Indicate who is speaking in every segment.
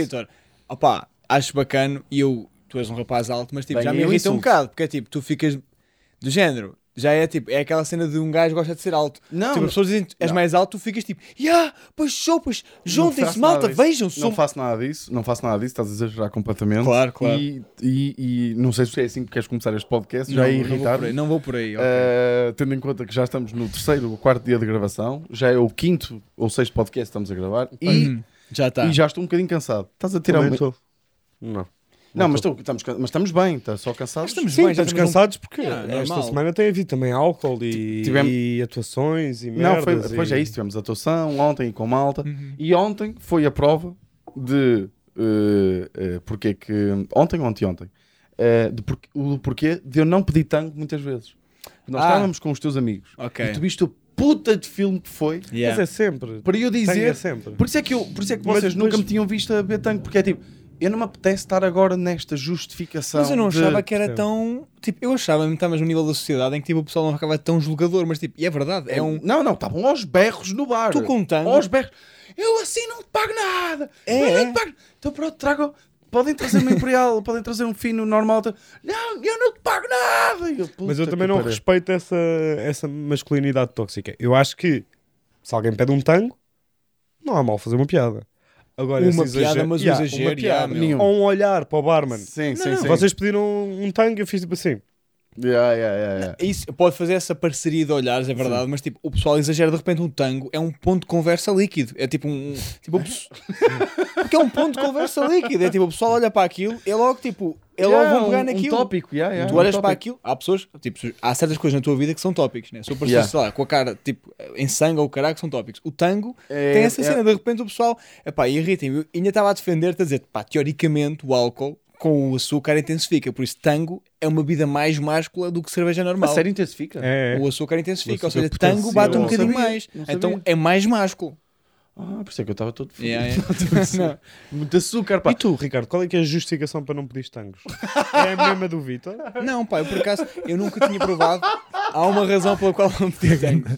Speaker 1: Vitor, opá, acho bacana e eu, tu és um rapaz alto, mas tipo,
Speaker 2: Bem,
Speaker 1: já me
Speaker 2: eu
Speaker 1: irrita um
Speaker 2: insulto.
Speaker 1: bocado, porque é tipo, tu ficas do género. Já é tipo, é aquela cena de um gajo gosta de ser alto.
Speaker 2: Não,
Speaker 1: tipo, as pessoas dizem que és
Speaker 2: não.
Speaker 1: mais alto, tu ficas tipo, yeah, pois sou, pois juntem-se,
Speaker 2: faço
Speaker 1: malta,
Speaker 2: nada disso.
Speaker 1: vejam,
Speaker 2: Não
Speaker 1: sou.
Speaker 2: faço nada disso, não faço nada disso, estás a exagerar completamente.
Speaker 1: Claro, claro.
Speaker 2: E, e, e não sei se é assim que queres começar este podcast, já
Speaker 1: não,
Speaker 2: é
Speaker 1: não vou
Speaker 2: irritar.
Speaker 1: por aí, não vou por aí. ok.
Speaker 2: Uh, tendo em conta que já estamos no terceiro ou quarto dia de gravação, já é o quinto ou sexto podcast que estamos a gravar e,
Speaker 1: Uhum, já está.
Speaker 2: e já estou um bocadinho cansado. Estás a tirar
Speaker 3: Também
Speaker 2: um...
Speaker 3: estou. Não.
Speaker 2: Não, mas, estou- estamos, mas estamos bem, está só cansados.
Speaker 1: Estamos
Speaker 3: Sim,
Speaker 1: bem, já
Speaker 3: estamos
Speaker 1: temos um-
Speaker 3: cansados porque
Speaker 1: Ah,
Speaker 3: esta semana tem havido também álcool e,
Speaker 2: Tivemos-
Speaker 3: e atuações e
Speaker 2: Não, foi,
Speaker 3: merdas.
Speaker 2: depois
Speaker 3: e...
Speaker 2: é isso, tivemos atuação ontem com malta
Speaker 1: Uhum.
Speaker 2: e ontem foi a prova de uh, uh, porque é que ontem ou anteontem uh, de por, o porquê de eu não pedir tango muitas vezes. Nós
Speaker 1: Ah.
Speaker 2: estávamos com os teus amigos
Speaker 1: Ok.
Speaker 2: e tu viste o puta de filme que foi
Speaker 1: Yeah.
Speaker 3: Mas é sempre.
Speaker 2: para eu
Speaker 3: é
Speaker 2: dizer
Speaker 3: sempre.
Speaker 2: Por isso é que, eu, por isso é que vocês
Speaker 3: depois-
Speaker 2: nunca me tinham visto a beber tanque, porque é tipo, eu não me apetece estar agora nesta justificação.
Speaker 1: Mas eu não
Speaker 2: de-
Speaker 1: achava que era tão. Tipo, eu achava que estávamos no nível da sociedade em que tipo, o pessoal não ficava tão julgador, mas tipo, e é verdade, é um.
Speaker 2: Não, não, estavam aos berros no bar.
Speaker 1: Tu com tango.
Speaker 2: Aos berros. Eu assim não te pago nada.
Speaker 1: É,
Speaker 2: eu
Speaker 1: é.
Speaker 2: não te pago. Então pronto, trago. Podem trazer uma imperial, podem trazer um fino normal. Não, eu não te pago nada. E eu,
Speaker 3: Mas eu também não respeito essa, essa masculinidade tóxica. Eu acho que se alguém pede um tango, não há mal fazer uma piada. Agora,
Speaker 1: Uma
Speaker 3: esse
Speaker 1: piada,
Speaker 3: exagero-
Speaker 1: mas o
Speaker 3: Yeah,
Speaker 1: exagero,
Speaker 3: uma piada.
Speaker 1: yeah.
Speaker 3: Ou um olhar para o barman.
Speaker 2: Sim,
Speaker 1: Não,
Speaker 2: sim,
Speaker 1: não.
Speaker 2: sim.
Speaker 3: Vocês pediram um tango, eu fiz tipo assim.
Speaker 2: Yeah, yeah, yeah.
Speaker 1: Isso pode fazer essa parceria de olhares, é verdade, mas tipo, o pessoal exagera de repente um tango, é um ponto de conversa líquido. É tipo um. Tipo, Porque é um ponto de conversa líquido. É tipo, o pessoal olha para aquilo, é logo tipo. É logo vão pegar
Speaker 2: um,
Speaker 1: naquilo.
Speaker 2: Um tópico, yeah,
Speaker 1: tu
Speaker 2: um
Speaker 1: olhas para aquilo, há pessoas, tipo, há certas coisas na tua vida que são tópicos, né? Se eu parecer, sei lá, com a cara, tipo, em sangue ou que são tópicos. O tango
Speaker 2: É-
Speaker 1: tem essa
Speaker 2: é-
Speaker 1: cena, de repente o pessoal, epá, irrita-me. Eu ainda estava a defender-te a dizer, pá, teoricamente o álcool com o açúcar intensifica, por isso tango é uma bebida mais máscula do que cerveja normal.
Speaker 2: A sério intensifica?
Speaker 3: É,
Speaker 1: O açúcar intensifica,
Speaker 3: O
Speaker 1: ou seja,
Speaker 3: açúcar
Speaker 1: tango bate um bocadinho
Speaker 2: Não sabia,
Speaker 1: mais.
Speaker 2: não.
Speaker 1: Então é mais másculo.
Speaker 2: Ah, por isso é que eu estava todo fodido.
Speaker 1: Yeah, yeah.
Speaker 2: Muito açúcar, pá.
Speaker 3: E tu, Ricardo, qual é que é a justificação para não pedir tangos? é a mesma do Vitor?
Speaker 1: Não, pá, eu por acaso eu nunca tinha provado. Há uma razão pela qual não pedi tango.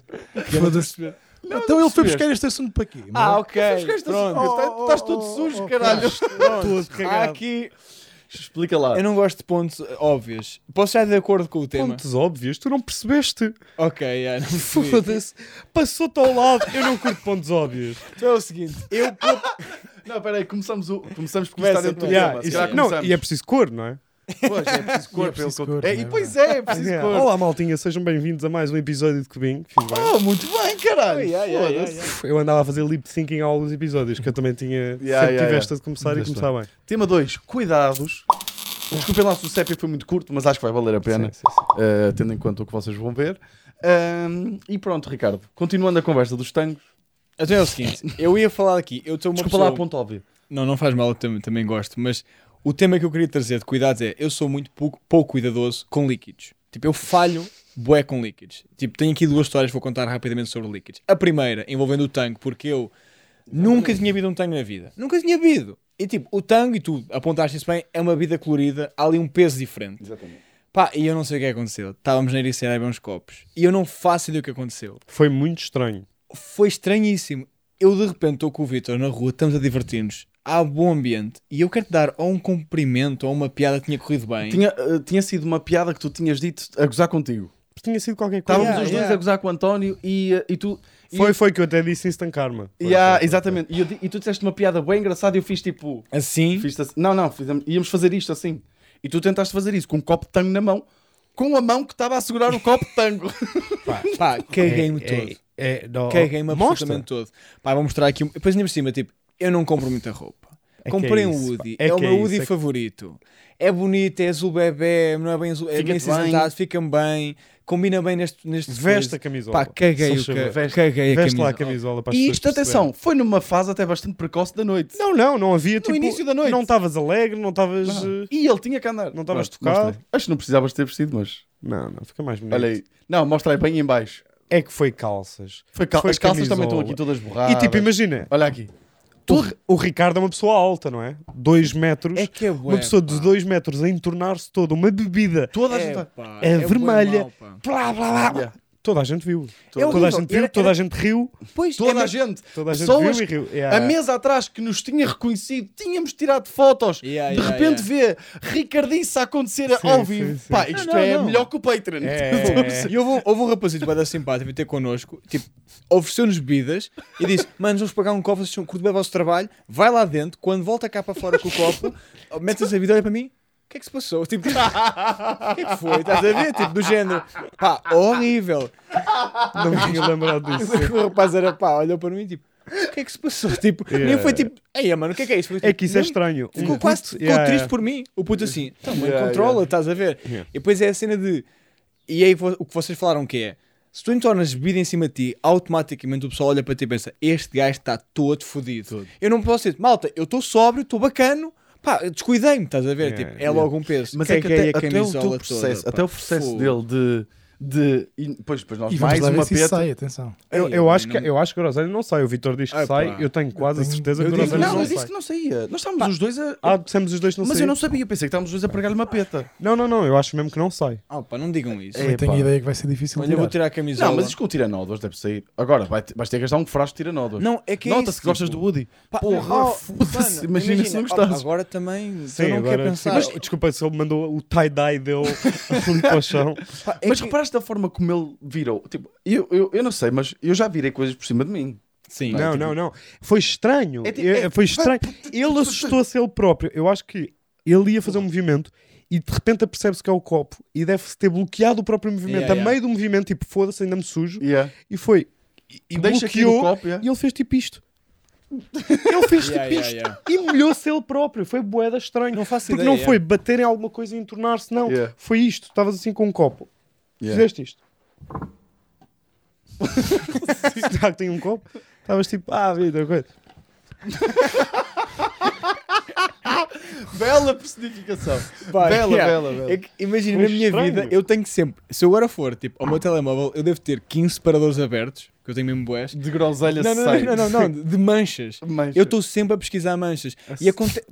Speaker 4: Foda-se. Então ele foi buscar este assunto para quê?
Speaker 1: Ah, ok.
Speaker 2: Pronto.
Speaker 1: Pronto.
Speaker 2: Tá- Estás todo sujo, caralho.
Speaker 3: Todo
Speaker 1: Há
Speaker 3: cagado.
Speaker 1: aqui.
Speaker 2: Explica lá.
Speaker 1: Eu não gosto de pontos óbvios. Posso estar de acordo com o tema?
Speaker 3: Pontos óbvios, tu não percebeste.
Speaker 1: Ok, yeah, não percebi.
Speaker 3: Foda-se. Passou-te ao lado. Eu não curto pontos óbvios.
Speaker 1: Então é o seguinte, eu
Speaker 2: Não, peraí, começamos, o, começamos porque está
Speaker 1: Começa,
Speaker 2: dentro do tema.
Speaker 3: Não, e é preciso cor, não é?
Speaker 2: Pois, é preciso cor.
Speaker 4: E é preciso
Speaker 2: pelo-
Speaker 4: cor,
Speaker 2: É,
Speaker 4: não
Speaker 2: e
Speaker 4: é?
Speaker 2: pois é, é preciso
Speaker 3: Yeah.
Speaker 2: cor.
Speaker 3: Olá, maltinha, sejam bem-vindos a mais um episódio de Cubinho. Bem.
Speaker 2: Oh, muito bem, caralho.
Speaker 1: Yeah, yeah, yeah.
Speaker 3: Eu andava a fazer lip syncing a alguns episódios, que eu também tinha. sempre
Speaker 2: yeah,
Speaker 3: tive
Speaker 2: yeah.
Speaker 3: esta de começar e começar bem.
Speaker 2: Tema 2, cuidados. Desculpem lá se o sépia foi muito curto, mas acho que vai valer a pena,
Speaker 3: Sim, sim, sim.
Speaker 2: eh, tendo em conta o que vocês vão ver. E pronto, Ricardo, continuando a conversa dos tangos.
Speaker 1: Então é o seguinte, eu ia falar aqui, eu estou uma
Speaker 2: Desculpa
Speaker 1: pessoa...
Speaker 2: lá, ponto óbvio.
Speaker 1: Não, não faz mal, eu também, também gosto, mas o tema que eu queria trazer de cuidados é, eu sou muito pouco, pouco cuidadoso com líquidos. Tipo, eu falho bué com líquidos. Tipo, tenho aqui duas histórias que vou contar rapidamente sobre líquidos. A primeira, envolvendo o tango, porque eu nunca tinha bebido um tango na vida. Nunca tinha bebido. E tipo, o tango, e tu apontaste isso bem, é uma bebida colorida, há ali um peso diferente.
Speaker 2: Exatamente.
Speaker 1: Pá, e eu não sei o que aconteceu. Estávamos na Ericeira a beber uns copos. E eu não faço ideia do que aconteceu.
Speaker 3: Foi muito estranho.
Speaker 1: Foi estranhíssimo. Eu de repente estou com o Vitor na rua, estamos a divertir-nos, há bom ambiente, e eu quero te dar ou um cumprimento ou uma piada que tinha corrido bem.
Speaker 2: Tinha, eh, tinha sido uma piada que tu tinhas dito a gozar contigo.
Speaker 3: Tinha sido qualquer coisa.
Speaker 2: Estávamos
Speaker 1: Yeah,
Speaker 2: os dois
Speaker 1: yeah.
Speaker 2: a gozar com o António e, eh, e tu. e
Speaker 3: Foi, foi que eu até disse instant karma. Foi,
Speaker 2: Yeah,
Speaker 3: foi, foi,
Speaker 2: exatamente. E, eu di- e tu disseste uma piada bem engraçada e eu fiz tipo.
Speaker 1: Assim,
Speaker 2: Fiz assim. Não, não, fizemos, íamos fazer isto assim. E tu tentaste fazer isso com um copo de tango na mão, com a mão que estava a segurar o copo de tango.
Speaker 1: pá, caguei-me
Speaker 3: É,
Speaker 1: todo.
Speaker 3: É, é, não,
Speaker 1: Caguei-me
Speaker 3: mostra.
Speaker 1: absolutamente todo. Pá, vou mostrar aqui. um- Depois ainda por cima, tipo, eu não compro muita roupa.
Speaker 3: É
Speaker 1: Comprei
Speaker 3: é
Speaker 1: um Woody, é,
Speaker 3: É
Speaker 1: o
Speaker 3: é
Speaker 1: meu
Speaker 3: isso,
Speaker 1: Woody
Speaker 3: é que-
Speaker 1: favorito. É bonito, é azul bebê, não é bem azul, é bem cinzentado, fica-me bem, combina bem neste, neste
Speaker 3: Veste
Speaker 1: coisa.
Speaker 3: a camisola.
Speaker 1: Pá, caguei, o ca...
Speaker 3: chama.
Speaker 1: caguei a
Speaker 3: Veste lá a camisola para
Speaker 2: E isto, atenção, foi numa fase até bastante precoce da noite.
Speaker 3: Não, não, não havia tipo.
Speaker 2: início da noite.
Speaker 3: Não estavas alegre, não estavas. Eh,
Speaker 2: E ele tinha que andar.
Speaker 3: Não estavas tocado?
Speaker 2: mostrei. Acho que não precisavas ter vestido, mas.
Speaker 3: Não, não, fica mais bonito.
Speaker 2: Olha aí. Não, mostra aí bem em baixo.
Speaker 3: É que foi calças.
Speaker 2: Foi cal-
Speaker 3: Foi
Speaker 2: As calças também estão
Speaker 3: camisola.
Speaker 2: aqui todas borradas.
Speaker 3: E tipo, imagina,
Speaker 2: Olha aqui.
Speaker 3: O, o Ricardo é uma pessoa alta, não é? 2 metros.
Speaker 1: É que é bué,
Speaker 3: uma pessoa de
Speaker 1: pá.
Speaker 3: 2 metros a entornar-se toda, uma bebida
Speaker 2: Toda a
Speaker 1: É,
Speaker 2: gente.
Speaker 1: pá,
Speaker 3: É
Speaker 1: bué
Speaker 3: vermelha.
Speaker 1: pá.
Speaker 3: blá, blá, blá,
Speaker 2: Yeah.
Speaker 3: Toda a gente viu.
Speaker 1: É
Speaker 3: Toda a gente viu,
Speaker 1: Era-
Speaker 3: toda
Speaker 1: era-
Speaker 3: a gente riu.
Speaker 1: Pois,
Speaker 2: Toda
Speaker 1: é
Speaker 2: a gente.
Speaker 3: Toda a gente
Speaker 2: Pessoas
Speaker 3: viu e riu.
Speaker 2: A
Speaker 3: Yeah.
Speaker 2: mesa atrás que nos tinha reconhecido, tínhamos tirado fotos.
Speaker 1: Yeah,
Speaker 2: de
Speaker 1: yeah,
Speaker 2: repente vê Ricardice a acontecer
Speaker 3: Sim,
Speaker 2: ao
Speaker 3: sim,
Speaker 2: vivo.
Speaker 3: sim.
Speaker 2: Pá, isto
Speaker 1: Não, não,
Speaker 2: é
Speaker 1: não.
Speaker 2: melhor que o Patreon.
Speaker 3: É.
Speaker 1: E houve um, houve um rapazito bem simpático vir ter connosco, tipo, ofereceu-nos bebidas e disse: Mano, vamos pagar um copo, vocês curto bem o vosso trabalho, vai lá dentro, quando volta cá para fora com o copo, metes a vida, olha para mim. O que é que se passou? Tipo, o que é que foi? Estás a ver? Tipo, do género, pá, horrível.
Speaker 3: Não me tinha lembrado disso.
Speaker 1: O rapaz era pá, olhou para mim tipo, o que é que se passou? Tipo,
Speaker 3: Yeah.
Speaker 1: nem foi tipo, ei, mano, o que é que é isso? Foi,
Speaker 3: É
Speaker 1: tipo,
Speaker 3: que isso é
Speaker 1: nem-
Speaker 3: estranho.
Speaker 1: Ficou
Speaker 3: Um
Speaker 1: quase ficou
Speaker 3: yeah,
Speaker 1: triste
Speaker 3: yeah.
Speaker 1: por mim. O puto assim, então, mano, controla, estás a ver? E depois é a cena de. E aí o que vocês falaram que é. Se tu entornas bebida em cima de ti, automaticamente o pessoal olha para ti e pensa: Este gajo está todo fodido. Eu não posso dizer, malta, eu estou sóbrio, estou bacano, pá, descuidei-me, estás a ver?
Speaker 3: Yeah,
Speaker 1: tipo, é
Speaker 3: yeah.
Speaker 1: logo um peso.
Speaker 2: Mas é que até, até o processo,
Speaker 1: toda,
Speaker 2: até o processo
Speaker 1: Fogo.
Speaker 2: dele de. De e depois, depois nós
Speaker 4: E
Speaker 2: mais uma peta.
Speaker 4: sai, atenção.
Speaker 3: Eu,
Speaker 1: Ei,
Speaker 3: eu, acho
Speaker 1: não-
Speaker 3: que, eu acho que o Groselha não sai. O Vitor diz que
Speaker 1: Ah,
Speaker 3: sai.
Speaker 1: pá.
Speaker 3: Eu tenho quase a
Speaker 4: tenho-
Speaker 3: certeza
Speaker 4: eu
Speaker 3: que Groselha
Speaker 2: Não,
Speaker 3: não,
Speaker 2: eu
Speaker 3: sai.
Speaker 2: disse que não saía. Nós estávamos os dois a.
Speaker 3: Ah, dissemos os dois não
Speaker 2: mas
Speaker 3: saía.
Speaker 2: eu não sabia, pensei que estávamos os dois a pregar-lhe uma peta.
Speaker 3: Não, não, não. Eu acho mesmo que não sai.
Speaker 1: Ah, pá, não digam isso.
Speaker 2: É,
Speaker 4: Eu tenho
Speaker 2: pá.
Speaker 4: a ideia que vai ser difícil
Speaker 1: Olha, eu vou
Speaker 4: tirar.
Speaker 1: a camisola.
Speaker 2: Não, mas isto com o tiranódulos deve sair. Agora, vais ter que gastar um frasco de tiranódulos.
Speaker 1: Não, é que é
Speaker 2: Nota-se que gostas
Speaker 1: tipo,
Speaker 2: do Woody.
Speaker 1: Pá,
Speaker 2: Porra,
Speaker 1: oh,
Speaker 2: foda-se. Imagina se não gostasses.
Speaker 1: Agora também,
Speaker 3: Sim,
Speaker 1: eu não
Speaker 3: agora,
Speaker 1: quero pensar.
Speaker 3: Mas, desculpa se ele mandou o tie-dye dele ali para o chão.
Speaker 1: Pá, é
Speaker 2: Mas
Speaker 1: que-
Speaker 2: reparaste da forma como ele virou? Tipo, eu, eu, eu não sei, mas eu já virei coisas por cima de mim.
Speaker 1: Sim,
Speaker 3: Não, não, não. Foi estranho.
Speaker 2: É tipo-
Speaker 3: É-
Speaker 2: é-
Speaker 3: Foi estranho. Ele assustou-se ele próprio. Eu acho que ele ia fazer um movimento e de repente apercebe-se que é o copo e deve-se ter bloqueado o próprio movimento.
Speaker 1: Yeah,
Speaker 3: a
Speaker 1: yeah.
Speaker 3: meio do movimento, tipo, foda-se, ainda me sujo.
Speaker 2: Yeah.
Speaker 3: E foi. E, e
Speaker 2: Deixa aqui no
Speaker 3: bloqueou.
Speaker 2: copo, yeah.
Speaker 3: E ele fez tipo isto. Ele fez tipo isto.
Speaker 1: yeah.
Speaker 3: E molhou-se ele próprio. Foi boeda estranho.
Speaker 1: Não faço
Speaker 3: Porque
Speaker 1: ideia.
Speaker 3: não foi bater em alguma coisa e entornar-se, não.
Speaker 2: Yeah.
Speaker 3: Foi isto. Estavas assim com um copo.
Speaker 2: Yeah.
Speaker 3: Fizeste isto. Será que tem um copo? Estavas tipo, ah, vida, coisa.
Speaker 2: Bela personificação.
Speaker 1: Pá,
Speaker 2: Bela,
Speaker 1: yeah.
Speaker 2: bela, bela.
Speaker 1: É imagina, na minha
Speaker 3: estranho.
Speaker 1: vida, eu tenho sempre, se eu agora for, tipo, ao meu telemóvel, eu devo ter 15 separadores abertos, que eu tenho mesmo boés.
Speaker 2: De groselha
Speaker 1: Não, não,
Speaker 2: sai.
Speaker 1: não, não, não, de manchas.
Speaker 2: Mancha.
Speaker 1: Eu estou sempre a pesquisar manchas. E acontece.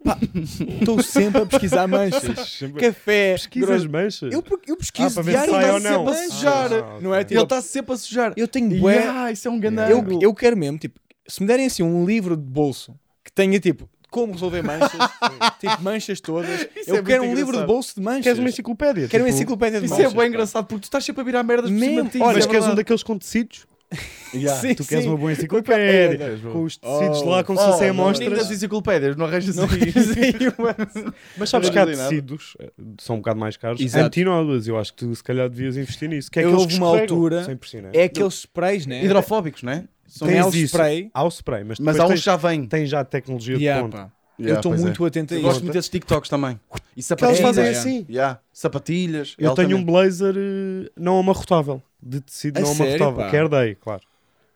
Speaker 1: Estou sempre a pesquisar manchas. Café.
Speaker 3: Pesquisas
Speaker 1: gros-
Speaker 3: manchas.
Speaker 1: Eu, eu pesquiso
Speaker 3: Ah,
Speaker 1: diário
Speaker 3: sai
Speaker 1: e
Speaker 3: ou
Speaker 1: está
Speaker 3: não.
Speaker 1: sempre a sujar.
Speaker 3: Ah,
Speaker 1: Não é? Tipo,
Speaker 2: Ele está sempre a sujar.
Speaker 1: eu tenho bué.
Speaker 2: Yeah, isso é um grande
Speaker 1: Eu, eu quero mesmo, tipo, se me derem assim um livro de bolso que tenha tipo como resolver manchas, tipo manchas todas,
Speaker 2: Isso
Speaker 1: eu
Speaker 2: é
Speaker 1: quero um
Speaker 2: muito
Speaker 1: livro de
Speaker 2: engraçado.
Speaker 1: bolso de manchas.
Speaker 3: Queres uma enciclopédia?
Speaker 1: Quero uma
Speaker 3: Tipo,
Speaker 1: enciclopédia de
Speaker 2: Isso
Speaker 1: manchas.
Speaker 2: é bem
Speaker 1: pá.
Speaker 2: engraçado porque tu estás sempre a virar merdas por cima
Speaker 1: Mesmo.
Speaker 2: de ti.
Speaker 1: Olha,
Speaker 3: Mas
Speaker 2: isso é
Speaker 3: queres um daqueles com tecidos?
Speaker 2: Yeah.
Speaker 1: Sim,
Speaker 3: Tu queres
Speaker 1: sim.
Speaker 3: uma boa enciclopédia.
Speaker 2: Queres.
Speaker 3: Com os tecidos
Speaker 1: Oh,
Speaker 3: lá como
Speaker 2: Oh,
Speaker 3: se fossem amostras.
Speaker 2: nem das enciclopédias, não arranjas
Speaker 1: Não,
Speaker 2: assim.
Speaker 3: Mas sabes que há
Speaker 2: nada.
Speaker 3: tecidos, eh, são um bocado mais caros,
Speaker 1: Exato.
Speaker 3: antinódulas. Eu acho que tu se calhar devias investir nisso. Que é
Speaker 1: Eu houve uma altura-. É aqueles sprays, né?
Speaker 2: Hidrofóbicos, não é? São-
Speaker 1: Tem
Speaker 3: Tens isso.
Speaker 1: spray.
Speaker 3: Há o spray, mas,
Speaker 2: Mas há uns já vêm.
Speaker 3: tens já a tecnologia
Speaker 1: Yeah,
Speaker 3: de ponta.
Speaker 1: pá.
Speaker 2: Yeah,
Speaker 1: eu estou
Speaker 2: pois é.
Speaker 1: muito atento a
Speaker 2: Eu
Speaker 1: isso.
Speaker 2: gosto muito desses TikToks também. E
Speaker 3: Que eles
Speaker 2: sapatilhas.
Speaker 3: fazem
Speaker 1: yeah.
Speaker 3: assim.
Speaker 2: Yeah. Sapatilhas.
Speaker 3: Eu tenho um
Speaker 2: altamente.
Speaker 3: blazer eh, não amarrotável. De tecido
Speaker 1: A
Speaker 3: não
Speaker 1: sério,
Speaker 3: amarrotável.
Speaker 1: pá?
Speaker 3: Que herdei, claro.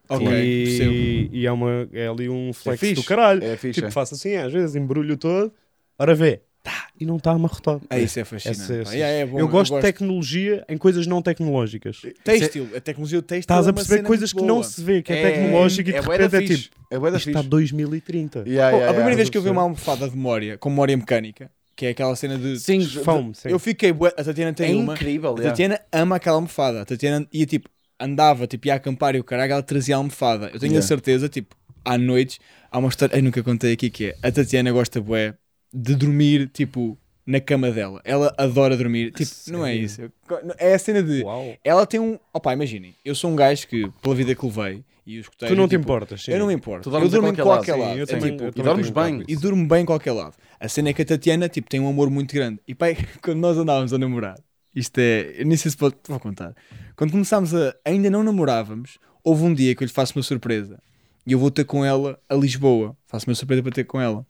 Speaker 1: Ok,
Speaker 3: e, e é, uma, é ali um flex
Speaker 2: fixe.
Speaker 3: do caralho.
Speaker 2: É fixe.
Speaker 3: tipo,
Speaker 2: é.
Speaker 3: faço assim, às vezes embrulho todo. Ora vê. Tá, e não está amarrotado.
Speaker 1: Ah, isso é fascinante.
Speaker 3: Essa- essa-
Speaker 1: Yeah, é bom,
Speaker 3: eu gosto de tecnologia em coisas não tecnológicas.
Speaker 1: Têxtil, a tecnologia têxtil
Speaker 3: Estás
Speaker 1: é
Speaker 3: a perceber coisas que não se vê, que é,
Speaker 1: É-
Speaker 3: tecnológico e de
Speaker 2: é
Speaker 3: repente é tipo,
Speaker 2: É bué da
Speaker 3: isto está
Speaker 2: fixe.
Speaker 3: 2030.
Speaker 2: Yeah,
Speaker 1: Pô,
Speaker 2: yeah,
Speaker 1: a primeira
Speaker 2: yeah.
Speaker 1: vez que eu vi uma almofada de memória com memória mecânica, que é aquela cena de.
Speaker 2: Sim,
Speaker 3: Fome, sim.
Speaker 1: Eu fiquei. A Tatiana
Speaker 2: é
Speaker 1: tem uma.
Speaker 2: incrível.
Speaker 1: A
Speaker 2: yeah.
Speaker 1: Tatiana ama aquela almofada. A Tatiana ia tipo, andava, tipo, ia acampar e o caralho, ela trazia a almofada. Eu tenho a
Speaker 2: Yeah.
Speaker 1: certeza, tipo, à noite, há uma história, eu nunca contei aqui que é, a Tatiana gosta, bué, de dormir, tipo, na cama dela. Ela adora dormir. Tipo, não é
Speaker 3: Sério?
Speaker 1: isso. É a cena de.
Speaker 3: Uau.
Speaker 1: Ela tem um. Opá, imaginem, eu sou um gajo que, pela vida que levei, e os
Speaker 3: Tu não te
Speaker 1: tipo,
Speaker 3: importas, sim.
Speaker 1: Eu não me importo. Eu durmo em
Speaker 2: qualquer
Speaker 1: qualquer
Speaker 2: lado,
Speaker 1: lado.
Speaker 3: Sim, eu
Speaker 1: É
Speaker 3: também-
Speaker 1: tipo,
Speaker 3: eu
Speaker 2: e dormes bem.
Speaker 1: e durmo bem em qualquer lado. A cena é que a Tatiana tipo, tem um amor muito grande. E pai, quando nós andávamos a namorar, isto é. Eu nem sei se pode. Vou contar. Quando começámos a. Ainda não namorávamos, houve um dia que eu lhe faço uma surpresa. E eu vou ter com ela a Lisboa. Faço uma surpresa para ter com ela.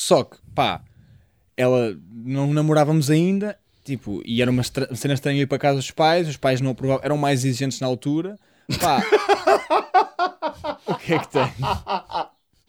Speaker 1: Só que, pá, ela não namorávamos ainda. Tipo, e era uma estra- cena estranha ir para casa dos pais. Os pais não aprovavam, eram mais exigentes na altura. Pá. o que é que tem?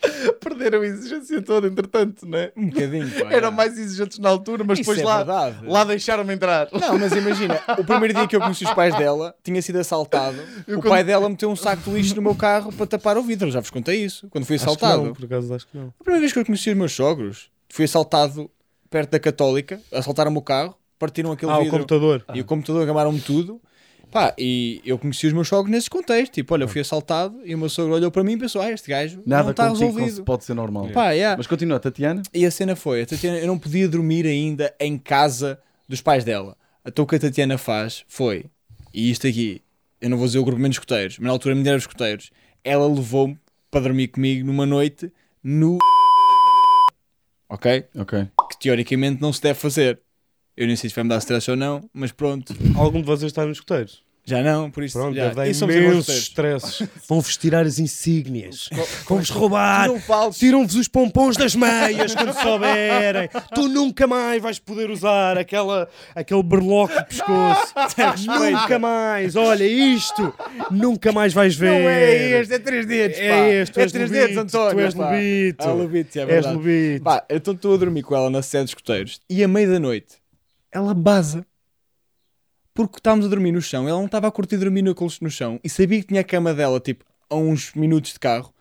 Speaker 2: Perderam a exigência toda, entretanto, não é?
Speaker 1: Um bocadinho. pá,
Speaker 2: Eram
Speaker 1: é.
Speaker 2: mais exigentes na altura, mas
Speaker 1: Isso
Speaker 2: depois
Speaker 1: é
Speaker 2: lá,
Speaker 1: verdade.
Speaker 2: lá deixaram-me entrar.
Speaker 1: Não, mas imagina, o primeiro dia que eu conheci os pais dela, tinha sido assaltado.
Speaker 2: Eu
Speaker 1: o
Speaker 2: quando-
Speaker 1: pai dela meteu um saco de lixo no meu carro para tapar o vidro. Já vos contei isso, quando fui assaltado.
Speaker 3: não, por acaso acho que não.
Speaker 1: A primeira vez que eu conheci os meus sogros, fui assaltado perto da Católica, assaltaram o carro, partiram aquele
Speaker 3: Ah, o
Speaker 1: vidro
Speaker 3: computador.
Speaker 1: e o computador, gamaram-me tudo. Pá, e eu conheci os meus sogros nesses contextos. Tipo, olha, eu fui assaltado e o meu sogro olhou para mim e pensou: ah, este gajo não
Speaker 2: Nada
Speaker 1: está
Speaker 2: contigo
Speaker 1: resolvido.
Speaker 2: pode ser normal.
Speaker 1: Pá, yeah.
Speaker 2: Mas continua, Tatiana.
Speaker 1: E a cena foi: a Tatiana, eu não podia dormir ainda em casa dos pais dela. Então o que a Tatiana faz foi, e isto aqui, eu não vou dizer o grupamento de escoteiros, mas na altura me deram os escoteiros. Ela levou-me para dormir comigo numa noite no. Ok?
Speaker 2: Ok.
Speaker 1: Que teoricamente não se deve fazer. Eu nem sei se vai me dar stress ou não, mas pronto,
Speaker 3: Algum de vocês está nos escuteiros?
Speaker 1: já não, por isso.
Speaker 3: Pronto,
Speaker 1: já.
Speaker 3: deve dar
Speaker 1: E somos
Speaker 3: imensos
Speaker 1: escoteiros.
Speaker 3: stresses. Vão-vos tirar as insígnias. Vão-vos roubar. Tiram-vos os pompons das meias quando souberem. Tu nunca mais vais poder usar aquela, aquele berloque de pescoço. nunca mais. Olha, isto nunca mais vais ver.
Speaker 1: Não é este, é três dedos. pá.
Speaker 3: É este, tu
Speaker 1: é
Speaker 3: és
Speaker 1: três
Speaker 3: lobito,
Speaker 1: dedos, António.
Speaker 3: tu és
Speaker 1: pá.
Speaker 3: lobito.
Speaker 1: Ah, lobito, é
Speaker 3: És
Speaker 1: verdade.
Speaker 3: lobito.
Speaker 1: Pá, então estou a dormir com ela na sede dos escoteiros e à meia da noite ela baza. Porque estávamos a dormir no chão, ela não estava a curtir dormir no, no chão e sabia que tinha a cama dela tipo a uns minutos de carro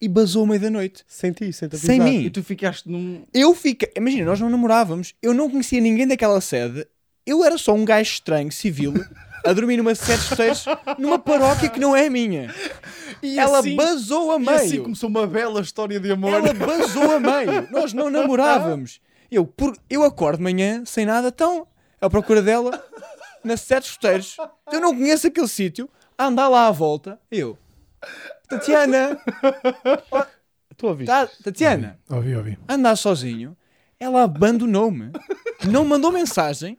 Speaker 1: e basou à meia da noite.
Speaker 3: Sem ti, sem te
Speaker 1: Sem
Speaker 3: avisar.
Speaker 1: mim.
Speaker 2: E tu ficaste num.
Speaker 1: Eu fiquei, imagina, nós não namorávamos, eu não conhecia ninguém daquela sede, eu era só um gajo estranho, civil, a dormir numa sede de escoteiros numa paróquia que não é a minha.
Speaker 2: E
Speaker 1: ela
Speaker 2: assim-
Speaker 1: basou a
Speaker 2: E
Speaker 1: meio.
Speaker 2: assim começou uma bela história de amor.
Speaker 1: Ela basou a meio. Nós não namorávamos. Eu, por, eu acordo de manhã sem nada, tão à procura dela na sete escoteiros. Eu não conheço aquele sítio. A andar lá à volta. Eu, Tatiana,
Speaker 3: Estou a ouvir.
Speaker 1: tá, Tatiana,
Speaker 4: Ouvi, ouvi.
Speaker 1: andar sozinho. Ela abandonou-me. Não mandou mensagem.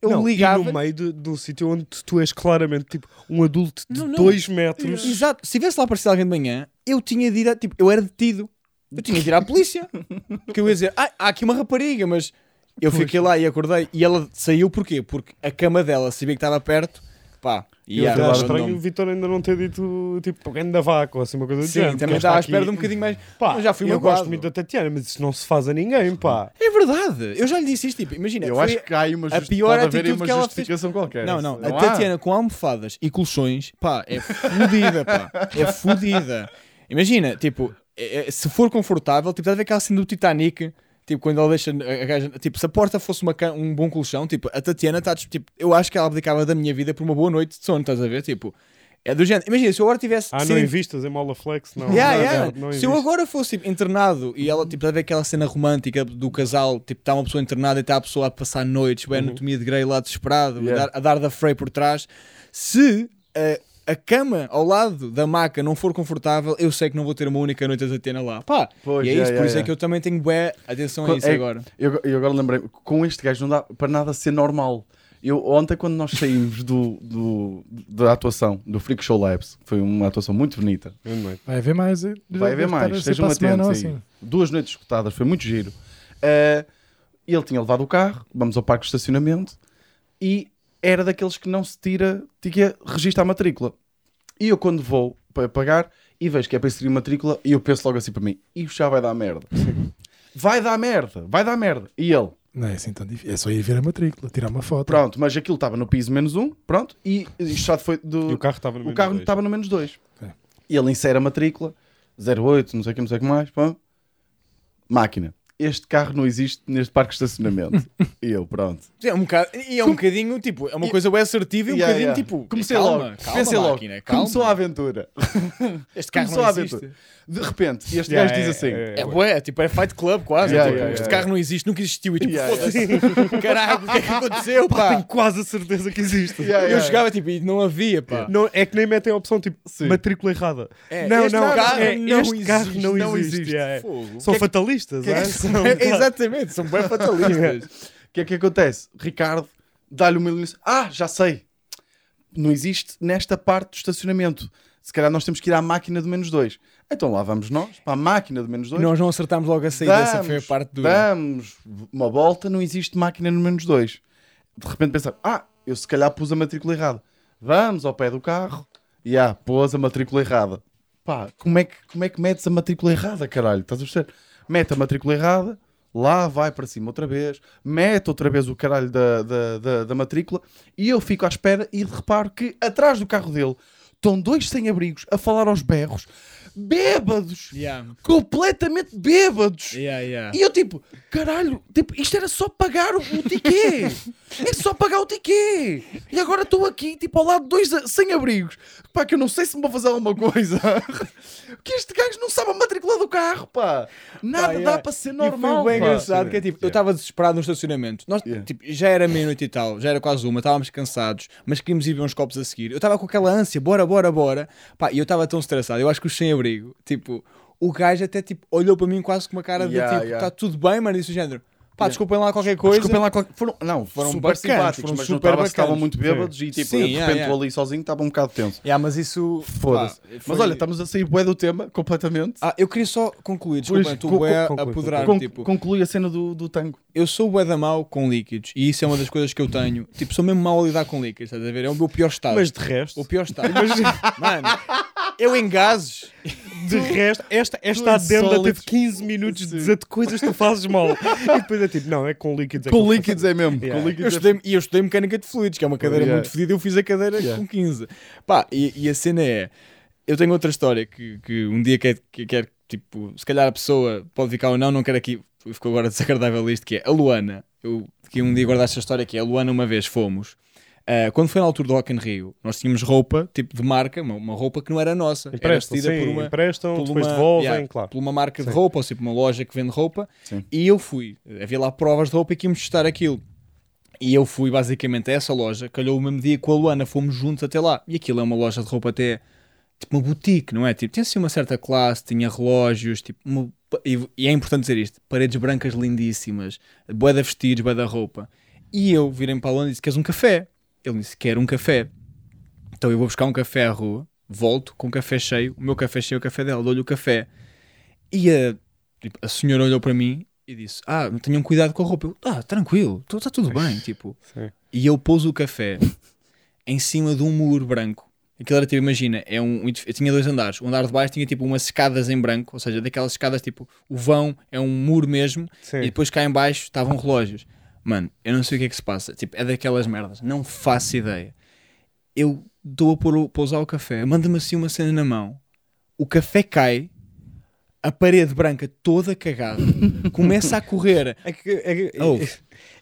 Speaker 1: Eu
Speaker 3: não,
Speaker 1: ligava.
Speaker 3: E no meio de, de um sítio onde tu és claramente tipo um adulto de
Speaker 1: Não, não.
Speaker 3: 2 metros.
Speaker 1: Exato. Se tivesse lá aparecido alguém de manhã, eu tinha de ir a, tipo, eu era detido. Eu tinha de ir à polícia. Porque eu ia dizer, ah, há aqui uma rapariga, mas eu fiquei lá e acordei. E ela saiu porquê? Porque a cama dela sabia que estava perto. Pá, e
Speaker 3: eu estranho o Vitor ainda não ter dito tipo grande da vaca ou assim uma coisa do
Speaker 1: Sim,
Speaker 3: género.
Speaker 1: também estava à espera de um bocadinho mais.
Speaker 3: Pá,
Speaker 1: Mas já fui
Speaker 3: eu
Speaker 1: magoado.
Speaker 3: gosto muito da Tatiana, mas isso não se faz a ninguém, pá.
Speaker 1: É verdade. Eu já lhe disse isto. Tipo, imagina,
Speaker 2: Eu acho que há aí uma,
Speaker 1: a pior
Speaker 2: pode haver aí
Speaker 1: atitude
Speaker 2: uma
Speaker 1: que ela
Speaker 2: justificação qualquer.
Speaker 1: Não, não. A
Speaker 2: há.
Speaker 1: Tatiana com almofadas e colchões, pá, é fodida, pá. É fodida. Imagina, tipo, é- é- se for confortável, tipo, estás a ver aquela cena do Titanic, tipo, quando ela deixa a a gaja, tipo, se a porta fosse uma um bom colchão, tipo, a Tatiana está, tipo, eu acho que ela abdicava da minha vida por uma boa noite de sono, estás a ver? Tipo, é do género. Imagina, se eu agora tivesse.
Speaker 3: Ah, não invistas em mola flex, não.
Speaker 1: Yeah,
Speaker 3: não,
Speaker 1: yeah.
Speaker 3: não, não
Speaker 1: Se eu agora fosse tipo, internado e ela, tipo, estás a ver aquela cena romântica do casal, tipo, está uma pessoa internada e está a pessoa a passar noites, bem, anatomia de Grey lá desesperado,
Speaker 2: Yeah.
Speaker 1: a, dar, a dar da Frey por trás, se eh, a cama ao lado da maca não for confortável, eu sei que não vou ter uma única noite a Tatiana lá. Pá,
Speaker 2: Pois,
Speaker 1: e é isso, por
Speaker 2: yeah,
Speaker 1: isso é que eu também tenho bué atenção a isso
Speaker 2: é-
Speaker 1: agora.
Speaker 2: Eu, eu agora lembrei, com este gajo não dá para nada ser normal. Eu, ontem, quando nós saímos do, do- da atuação do Freak Show Labs, foi uma atuação muito bonita.
Speaker 3: É.
Speaker 4: Vai haver mais. eh,
Speaker 2: Vai haver mais, estejam atentos
Speaker 4: assim.
Speaker 2: Duas noites escutadas, foi muito giro. Eh, ele tinha levado o carro, vamos ao parque de estacionamento e era daqueles que não se tira, tinha registra a matrícula. E eu, quando vou para pagar e vejo que é para inserir matrícula, e eu penso logo assim para mim: isto já vai dar merda. vai dar merda, vai dar merda. E ele,
Speaker 4: Não é assim tão difícil. É só ir ver a matrícula, tirar uma foto.
Speaker 2: pronto, mas aquilo estava no piso menos um, pronto, e isto já foi do.
Speaker 3: E o carro estava no
Speaker 2: O
Speaker 3: menos
Speaker 2: carro
Speaker 3: dois.
Speaker 2: estava no menos 2.
Speaker 4: É.
Speaker 2: E ele insere a matrícula 08, não sei o que, não sei o que mais. Pá. Máquina. Este carro não existe neste parque de estacionamento. e eu, pronto.
Speaker 1: É um bocado, e é um bocadinho, tipo, é uma coisa bem assertiva e um
Speaker 2: Yeah,
Speaker 1: bocadinho,
Speaker 2: yeah.
Speaker 1: tipo,
Speaker 2: Comecei
Speaker 1: calma,
Speaker 2: logo.
Speaker 1: calma,
Speaker 2: Pensei logo.
Speaker 1: máquina, calma.
Speaker 2: Começou a aventura.
Speaker 1: Este carro
Speaker 2: Começou
Speaker 1: não existe.
Speaker 2: aventura. De repente, este
Speaker 3: Yeah,
Speaker 2: gajo diz
Speaker 3: é,
Speaker 2: assim:
Speaker 3: é,
Speaker 1: É bué, tipo, é Fight Club quase.
Speaker 2: Yeah,
Speaker 1: tipo,
Speaker 2: yeah,
Speaker 1: este
Speaker 2: yeah,
Speaker 1: carro não existe, nunca existiu. E tipo,
Speaker 2: Yeah,
Speaker 1: foda-se. Caralho, o que é que aconteceu, pá?
Speaker 3: Tenho quase a certeza que existe.
Speaker 2: Yeah,
Speaker 1: Eu
Speaker 2: yeah.
Speaker 1: jogava tipo e não havia, pá.
Speaker 3: Não, é que nem metem a opção tipo
Speaker 2: Sim.
Speaker 3: matrícula errada.
Speaker 1: É,
Speaker 3: não, não,
Speaker 1: carro
Speaker 3: é,
Speaker 1: não
Speaker 3: este carro não, existe. é. São
Speaker 1: é
Speaker 3: fatalistas,
Speaker 1: é
Speaker 3: é? São-
Speaker 1: Exatamente, são bem fatalistas.
Speaker 2: O que é que acontece? Ricardo dá-lhe uma iluminação. Ah, já sei. Não existe nesta parte do estacionamento. Se calhar nós temos que ir à máquina do menos 2. Então lá vamos nós, para a máquina do menos 2.
Speaker 1: Nós não acertámos logo a saída, essa foi a parte dura.
Speaker 2: Damos uma volta, não existe máquina no menos 2. De repente pensar, ah, eu se calhar pus a matrícula errada. Vamos ao pé do carro e ah, pôs a matrícula errada. Pá, como é, que, como é que metes a matrícula errada, caralho? Estás a perceber? Mete a matrícula errada, lá vai para cima outra vez, mete outra vez o caralho da, da, da, da matrícula e eu fico à espera e reparo que atrás do carro dele estão dois sem-abrigos a falar aos berros. bêbados.
Speaker 1: Yeah.
Speaker 2: Completamente bêbados.
Speaker 1: Yeah, yeah.
Speaker 2: E eu tipo, caralho, tipo, isto era só pagar o, o tiquê. é só pagar o tiquê. E agora estou aqui, tipo, ao lado de dois a- sem-abrigos. Pá, que eu não sei se me vou fazer alguma coisa. que este gajo não sabe a matrícula do carro, pá. Nada
Speaker 1: Pá,
Speaker 2: dá
Speaker 1: yeah.
Speaker 2: para ser
Speaker 1: E
Speaker 2: normal,
Speaker 1: foi bem
Speaker 2: pá.
Speaker 1: engraçado, que é tipo, eu estava desesperado no estacionamento. Nós,
Speaker 2: Yeah.
Speaker 1: tipo, já era meia-noite e tal, já era quase uma, estávamos cansados, mas queríamos ir ver uns copos a seguir. Eu estava com aquela ânsia, bora, bora, bora. Pá, e eu estava tão estressado. Eu acho que os sem-abrigo, tipo, o gajo até tipo, olhou para mim quase com uma cara de
Speaker 2: Yeah,
Speaker 1: tipo, está
Speaker 2: yeah.
Speaker 1: tudo bem, mano, e disse o género. Pá,
Speaker 2: Yeah.
Speaker 1: desculpem lá qualquer coisa.
Speaker 2: Desculpem lá, qual- foram, não, foram
Speaker 1: Super bacanas,
Speaker 2: simpáticos,
Speaker 1: foram
Speaker 2: mas
Speaker 1: super
Speaker 2: que estavam
Speaker 1: bacanas.
Speaker 2: muito bêbados e tipo,
Speaker 1: Sim,
Speaker 2: eu, de
Speaker 1: yeah,
Speaker 2: repente
Speaker 1: yeah.
Speaker 2: estou ali sozinho, estava um bocado tenso.
Speaker 1: Yeah, mas isso.
Speaker 2: Foda-se.
Speaker 1: pá,
Speaker 2: Mas
Speaker 1: foi-
Speaker 2: olha, estamos a sair bué do tema, completamente.
Speaker 1: Ah, eu queria só concluir, desculpa, estou bué a
Speaker 3: conclui,
Speaker 1: apoderar,
Speaker 2: Con-
Speaker 1: tipo,
Speaker 2: Conclui a cena do, do tango.
Speaker 1: eu sou bué da mau com líquidos e isso é uma das coisas que eu tenho. Tipo, sou mesmo mau a lidar com líquidos, estás a ver? É o meu pior estado.
Speaker 3: Mas de resto,
Speaker 1: O pior estado. Mas, mano, eu em gases.
Speaker 3: de resto, esta, esta adenda teve 15 minutos de dizer-te coisas que tu fazes mal. E depois é tipo, não, é com líquidos. É eu
Speaker 2: Com
Speaker 3: faço.
Speaker 2: líquidos é mesmo.
Speaker 3: Yeah.
Speaker 2: Com
Speaker 1: Eu
Speaker 2: líquidos é
Speaker 1: estudei, e eu estudei mecânica de fluidos, que é uma cadeira
Speaker 2: Yeah.
Speaker 1: muito fedida, eu fiz a cadeira
Speaker 2: Yeah.
Speaker 1: com 15. Pá, e, e a cena é. Eu tenho outra história que, que um dia quer, que quer, tipo, se calhar a pessoa pode ficar ou não, não quero aqui, ficou agora desagradável isto, que é a Luana. Eu que um dia guardar esta história que é a Luana, uma vez fomos. Ah, quando foi na altura do Rock in Rio, nós tínhamos roupa, tipo de marca, uma, uma roupa que não era nossa. era
Speaker 3: Emprestam,
Speaker 1: vestida
Speaker 3: sim,
Speaker 1: por uma,
Speaker 3: emprestam,
Speaker 1: por
Speaker 3: depois
Speaker 1: uma-
Speaker 3: devolvem,
Speaker 1: yeah,
Speaker 3: claro.
Speaker 1: por uma marca de
Speaker 3: Sim.
Speaker 1: roupa, ou seja, por uma loja que vende roupa.
Speaker 2: Sim.
Speaker 1: E eu fui. Havia lá provas de roupa e que íamos testar aquilo. E eu fui basicamente a essa loja, calhou o mesmo dia com a Luana, fomos juntos até lá. E aquilo é uma loja de roupa até tipo uma boutique, não é? Tipo, tinha assim uma certa classe, tinha relógios, tipo, uma- e, e é importante dizer isto: paredes brancas lindíssimas, de vestidos, bué da roupa. E eu virei para a Luana e disse: Queres um café? Ele disse: Quero um café. Então eu vou buscar um café à rua, volto com o café cheio, o meu café cheio, o café dela, dou-lhe o café. E a, tipo, a senhora olhou para mim e disse: Ah, tenham cuidado com a roupa. Eu, ah, tranquilo, está tudo bem. Tipo.
Speaker 3: Sim.
Speaker 1: E eu pus o café em cima de um muro branco. Aquilo era tipo, imagina, é um, eu tinha dois andares. O andar de baixo tinha tipo umas escadas em branco, ou seja, daquelas escadas tipo, o vão é um muro mesmo,
Speaker 3: Sim.
Speaker 1: e depois cá em baixo estavam relógios. Mano, eu não sei o que é que se passa. Tipo, é daquelas merdas. Não faço ideia. Eu dou a pôr o- café, manda-me assim uma cena na mão. O café cai, a parede branca toda cagada, começa a correr.
Speaker 3: É que, é, que-
Speaker 1: Oh.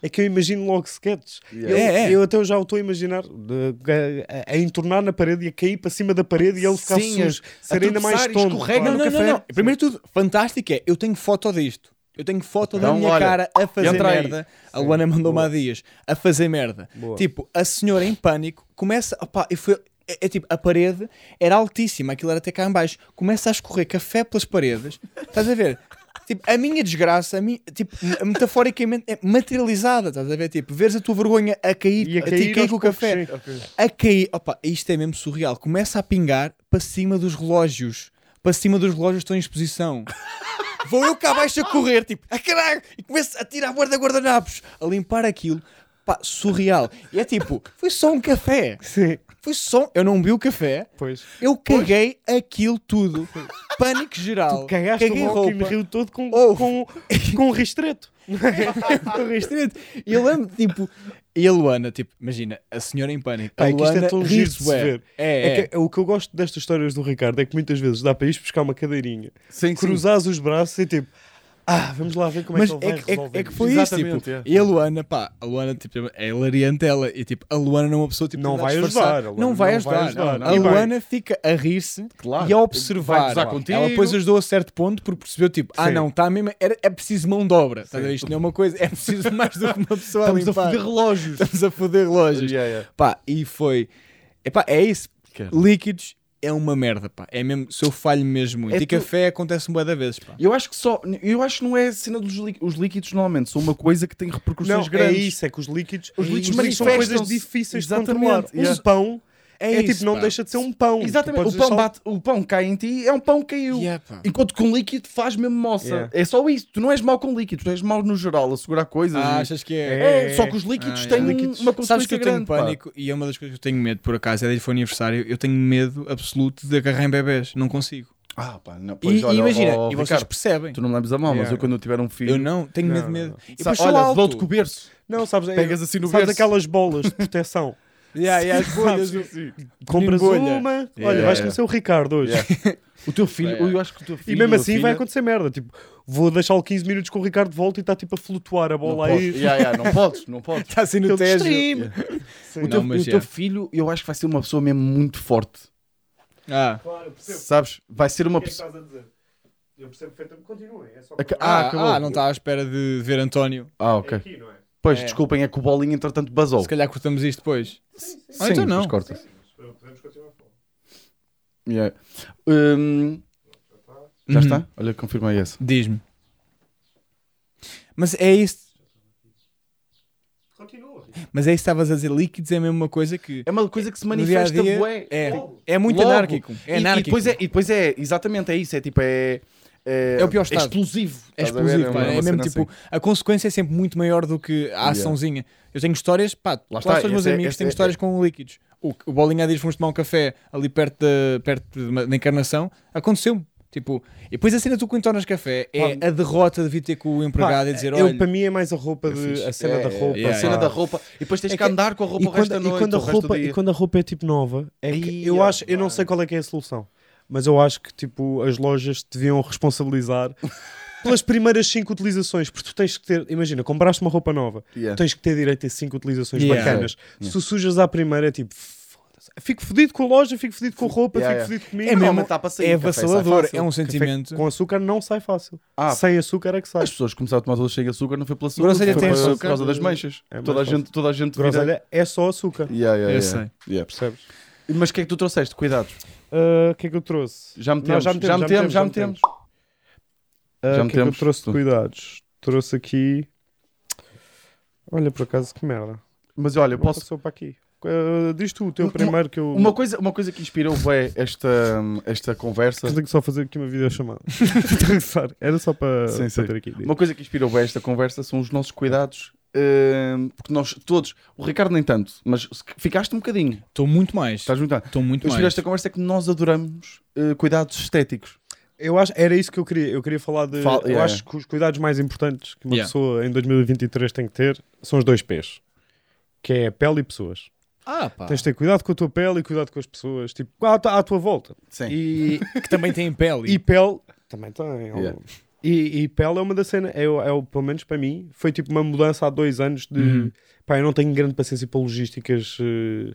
Speaker 3: é que eu imagino logo sketches.
Speaker 2: Yeah.
Speaker 3: Eu,
Speaker 1: É, é.
Speaker 3: eu até já o estou a imaginar de- a, a entornar na parede e a cair para cima da parede e ele ficar sujo,
Speaker 2: a
Speaker 3: ser ainda mais tonto.
Speaker 2: escorrega
Speaker 1: não,
Speaker 2: no
Speaker 1: não,
Speaker 2: café.
Speaker 1: não, não. Primeiro de tudo, fantástico é, eu tenho foto disto. Eu tenho foto da
Speaker 2: Então,
Speaker 1: minha
Speaker 2: olha,
Speaker 1: cara a fazer merda. A Luana mandou-me há dias a fazer merda.
Speaker 3: Boa.
Speaker 1: Tipo, a senhora em pânico começa. Foi, é, é tipo, a parede era altíssima, aquilo era até cá em baixo. Começa a escorrer café pelas paredes. Estás a ver? Tipo, a minha desgraça, a minha, tipo, metaforicamente, é materializada. Estás a ver? Tipo, veres a tua vergonha a cair,
Speaker 3: E a
Speaker 1: a, ti
Speaker 3: cair
Speaker 1: cair com o café
Speaker 3: sim.
Speaker 1: a cair. Opa, isto é mesmo surreal. Começa a pingar para cima dos relógios. Para cima dos relógios que estão em exposição. Vou eu cá abaixo a correr, tipo, a caralho, e começo a tirar a guarda guardanapos, a limpar aquilo. Pá, surreal. E é tipo, foi só um café.
Speaker 3: Sim,
Speaker 1: Foi só. Eu não vi o café,
Speaker 3: pois.
Speaker 1: eu caguei aquilo tudo. Pânico geral.
Speaker 3: Tu cagaste
Speaker 1: caguei
Speaker 3: o
Speaker 1: roupa.
Speaker 3: Rio todo com,
Speaker 1: Oh.
Speaker 3: com, com um ristreto.
Speaker 1: Ficou restrito. E eu lembro, tipo, e a Luana, tipo, imagina, a senhora em pânico.
Speaker 3: Pá,
Speaker 1: a
Speaker 3: é que isto é
Speaker 1: Luana
Speaker 3: tão giro de ver.
Speaker 1: É,
Speaker 3: É
Speaker 1: é.
Speaker 3: que o que eu gosto destas histórias do Ricardo é que muitas vezes dá para ir buscar uma cadeirinha,
Speaker 2: Sim, sim.
Speaker 3: cruzares os braços e tipo, ah, vamos lá ver como
Speaker 1: Mas
Speaker 3: é que
Speaker 1: é,
Speaker 3: ele vai
Speaker 1: que- é,
Speaker 3: resolver
Speaker 1: que- é que
Speaker 3: isto.
Speaker 1: foi isso, tipo,
Speaker 2: é.
Speaker 1: e a Luana, pá, a Luana tipo, é hilariante ela, e tipo, a Luana não é uma pessoa tipo,
Speaker 3: Não
Speaker 1: a
Speaker 3: vai ajudar, a Luana
Speaker 1: não vai
Speaker 3: não
Speaker 1: ajudar,
Speaker 3: vai ajudar,
Speaker 1: Não, a. Luana fica a rir-se
Speaker 2: Claro.
Speaker 1: e a
Speaker 2: Vai
Speaker 1: observar,
Speaker 2: gozar contigo.
Speaker 1: ela depois ajudou a certo ponto porque percebeu, tipo, ah
Speaker 3: Sim.
Speaker 1: não, tá mesmo, era, é preciso mão de obra, tá a isto não é uma coisa, é preciso mais do que uma pessoa
Speaker 2: Estamos a
Speaker 1: limpar.
Speaker 2: foder relógios.
Speaker 1: Estamos a foder relógios.
Speaker 2: Yeah, yeah.
Speaker 1: Pá, e foi, epá, é isso, líquidos é uma merda, pá, é mesmo, se eu falho mesmo muito,
Speaker 2: É
Speaker 1: e
Speaker 2: tu-
Speaker 1: café acontece um bué da vezes, pá.
Speaker 2: Eu acho que só. Eu acho que não é a cena dos lí- os líquidos normalmente, são uma coisa que tem repercussões
Speaker 3: Não,
Speaker 2: grandes.
Speaker 3: é isso, é que os líquidos,
Speaker 2: Os líquidos
Speaker 3: são
Speaker 2: manifestam-se.
Speaker 3: coisas difíceis de
Speaker 2: Exatamente,
Speaker 3: controlar.
Speaker 2: yeah.
Speaker 3: Um pão
Speaker 1: É,
Speaker 3: é,
Speaker 1: isso,
Speaker 3: tipo, não
Speaker 1: pá.
Speaker 3: deixa de ser um pão.
Speaker 2: Exatamente, o pão,
Speaker 3: deixar-
Speaker 2: bate, o pão cai em ti, é um pão que caiu.
Speaker 1: Yeah, pá.
Speaker 2: Enquanto com líquido faz mesmo moça.
Speaker 3: Yeah.
Speaker 2: É só isso. Tu não és mau com líquido, tu és mau no geral, a segurar coisas.
Speaker 1: Ah,
Speaker 2: e-
Speaker 1: achas que é?
Speaker 2: É, só que os líquidos
Speaker 1: Ah,
Speaker 2: têm
Speaker 3: Líquidos.
Speaker 2: uma consequência
Speaker 1: Sabes que eu tenho
Speaker 2: grande. pá.
Speaker 1: pânico e é uma das coisas que eu tenho medo, por acaso, é desde que foi aniversário, eu tenho medo absoluto de agarrar em bebés, não consigo.
Speaker 2: Ah, pá, não,
Speaker 1: E,
Speaker 2: pois,
Speaker 1: e
Speaker 2: olha,
Speaker 1: imagina,
Speaker 2: ó,
Speaker 1: e vocês
Speaker 2: Ricardo,
Speaker 1: percebem.
Speaker 2: tu não me leves a mal, mas
Speaker 3: Yeah.
Speaker 2: eu quando eu tiver um filho.
Speaker 1: Eu não, tenho
Speaker 3: Não,
Speaker 1: medo, medo.
Speaker 3: não.
Speaker 1: E
Speaker 2: Sa- olha,
Speaker 1: alto.
Speaker 2: dou-te com o berço.
Speaker 3: Não, sabes,
Speaker 2: Pegas assim no
Speaker 3: sabes
Speaker 2: berço.
Speaker 3: aquelas bolas de proteção
Speaker 1: Yeah, yeah, as bolhas.
Speaker 3: Compras
Speaker 1: bolha.
Speaker 3: uma, olha,
Speaker 2: Yeah,
Speaker 3: vais
Speaker 2: yeah.
Speaker 3: conhecer o Ricardo hoje.
Speaker 2: Yeah. O teu filho,
Speaker 1: Yeah.
Speaker 2: eu acho que o teu filho.
Speaker 3: E mesmo assim
Speaker 2: filha-
Speaker 3: vai acontecer merda. Tipo, vou deixá-lo 15 minutos com o Ricardo de volta e está tipo a flutuar a
Speaker 2: Não,
Speaker 3: bola
Speaker 2: podes.
Speaker 3: aí.
Speaker 2: Yeah, yeah, não podes, não podes.
Speaker 1: Está assim no Tejo.
Speaker 3: stream.
Speaker 2: O teu,
Speaker 1: Não,
Speaker 2: o teu
Speaker 1: yeah.
Speaker 2: filho, eu acho que vai ser uma pessoa mesmo muito forte.
Speaker 1: Ah,
Speaker 3: Claro, eu percebo.
Speaker 2: Sabes? Vai ser uma
Speaker 3: é
Speaker 2: pessoa.
Speaker 3: Eu percebo perfeitamente. Continuem. É só
Speaker 2: Ah,
Speaker 1: ah,
Speaker 2: acabou.
Speaker 1: ah, não está à espera de ver António.
Speaker 2: Ah,
Speaker 3: É
Speaker 2: ok.
Speaker 3: aqui, não é?
Speaker 2: Pois,
Speaker 1: É.
Speaker 2: desculpem, é que o bolinho entretanto basou.
Speaker 1: Se calhar cortamos isto depois.
Speaker 2: Sim,
Speaker 1: Ah, então não.
Speaker 2: corta.
Speaker 3: Podemos continuar a falar.
Speaker 2: Yeah. Hum, já
Speaker 1: Uhum.
Speaker 2: está? Olha, confirmei essa.
Speaker 1: Diz-me. Mas é isso.
Speaker 3: Continua.
Speaker 1: Mas é isso que estavas a dizer. Líquidos é a mesma coisa que.
Speaker 2: É uma coisa que se
Speaker 1: no dia
Speaker 2: manifesta
Speaker 1: dia
Speaker 2: bué.
Speaker 1: É, é muito
Speaker 2: Logo.
Speaker 1: anárquico. É
Speaker 2: E-
Speaker 1: anárquico.
Speaker 2: E, depois é, e depois é, exatamente, é isso. É tipo, é. É,
Speaker 1: É o pior estado.
Speaker 2: explosivo.
Speaker 1: É
Speaker 2: a ver?
Speaker 1: explosivo, pá.
Speaker 2: uma
Speaker 1: é mesmo tipo,
Speaker 2: assim.
Speaker 1: a consequência é sempre muito maior do que a açãozinha. Eu tenho histórias, pá, lá
Speaker 2: está,
Speaker 1: os meus
Speaker 2: é-
Speaker 1: amigos têm
Speaker 2: é-
Speaker 1: histórias com líquidos. O, o Bolinha diz fomos tomar um café ali perto da, perto da encarnação, aconteceu-me. Tipo, e depois a cena tu quando tornas café é
Speaker 3: Pá,
Speaker 1: a derrota de vir ter com o empregado
Speaker 3: Pá,
Speaker 1: e dizer:
Speaker 3: eu,
Speaker 1: olha,
Speaker 3: para mim é mais a roupa,
Speaker 1: É
Speaker 3: de, a cena
Speaker 2: É,
Speaker 3: da
Speaker 2: é,
Speaker 3: roupa.
Speaker 2: é, a cena da roupa. E depois tens
Speaker 3: É
Speaker 2: que
Speaker 3: que-
Speaker 2: andar com a roupa
Speaker 3: E
Speaker 2: o resto
Speaker 3: quando,
Speaker 2: da
Speaker 3: e,
Speaker 2: noite.
Speaker 3: quando a
Speaker 2: do
Speaker 3: roupa, e quando a roupa é tipo nova, é que eu acho, eu não sei qual é que é a solução, mas eu acho que tipo as lojas te deviam responsabilizar pelas primeiras 5 utilizações, porque tu tens que ter, imagina, compraste uma roupa nova,
Speaker 2: Yeah.
Speaker 3: tens que ter direito a 5 utilizações
Speaker 1: Yeah.
Speaker 3: bacanas.
Speaker 2: Yeah.
Speaker 3: Se tu sujas à primeira, é tipo, fico fodido com a loja, fico fodido com a roupa,
Speaker 2: Yeah,
Speaker 3: fico
Speaker 2: yeah.
Speaker 3: fodido comigo.
Speaker 1: É mesmo-
Speaker 2: Normalmente dá para sair,
Speaker 1: é
Speaker 2: café
Speaker 1: avassalador, é um
Speaker 3: Café
Speaker 1: sentimento.
Speaker 3: Com açúcar não sai fácil.
Speaker 2: Ah,
Speaker 3: Sem açúcar é que sai.
Speaker 2: As pessoas começaram a tomar todas cheias de açúcar, não foi pela açúcar,
Speaker 1: Groselha tem
Speaker 2: por,
Speaker 1: açúcar.
Speaker 2: por causa das manchas.
Speaker 3: É
Speaker 2: toda, a gente, toda a gente vira-
Speaker 3: Groselha é só açúcar,
Speaker 2: Yeah, yeah,
Speaker 1: Eu
Speaker 2: yeah.
Speaker 1: sei.
Speaker 2: Yeah.
Speaker 3: percebes?
Speaker 2: Mas o que é que tu trouxeste? Cuidados.
Speaker 3: Ah, O que é que eu trouxe?
Speaker 2: Já
Speaker 3: Não,
Speaker 2: metemos, já metemos, já metemos.
Speaker 3: Ah,
Speaker 2: Já
Speaker 3: o que é que eu trouxe de cuidados? Trouxe aqui. Olha, por acaso, que merda.
Speaker 2: Mas olha, eu
Speaker 3: Não
Speaker 2: posso.
Speaker 3: passou para aqui. Ah, diz tu o teu
Speaker 2: Uma-
Speaker 3: primeiro que eu.
Speaker 2: Uma coisa, uma coisa que inspirou bem esta, esta conversa.
Speaker 3: Tenho que só fazer aqui uma videochamada. Era só para,
Speaker 2: Sim,
Speaker 3: para
Speaker 2: sim.
Speaker 3: ter aqui.
Speaker 2: Uma coisa que inspirou bem esta conversa são os nossos cuidados. Porque nós todos, o Ricardo nem tanto, mas ficaste um bocadinho.
Speaker 1: Estou muito mais.
Speaker 2: Estás muito.
Speaker 1: Estou muito mais.
Speaker 2: esta conversa é que nós adoramos eh, cuidados estéticos.
Speaker 3: Eu acho, era isso que eu queria. Eu queria falar de.
Speaker 2: Fala-
Speaker 3: eu
Speaker 2: yeah.
Speaker 3: acho que os cuidados mais importantes que uma
Speaker 1: Yeah.
Speaker 3: pessoa em 2023 tem que ter são os dois P's. Que é pele e pessoas.
Speaker 1: Ah, pá.
Speaker 3: Tens de ter cuidado com a tua pele e cuidado com as pessoas. Tipo, à, tua- à tua volta.
Speaker 2: Sim.
Speaker 3: E,
Speaker 1: Que também tem pele.
Speaker 3: E pele também tem.
Speaker 2: Yeah.
Speaker 3: E, e pele é uma das cenas, é, é, pelo menos para mim, foi tipo uma mudança há dois anos de
Speaker 1: Uhum.
Speaker 3: pá, eu não tenho grande paciência para logísticas eh,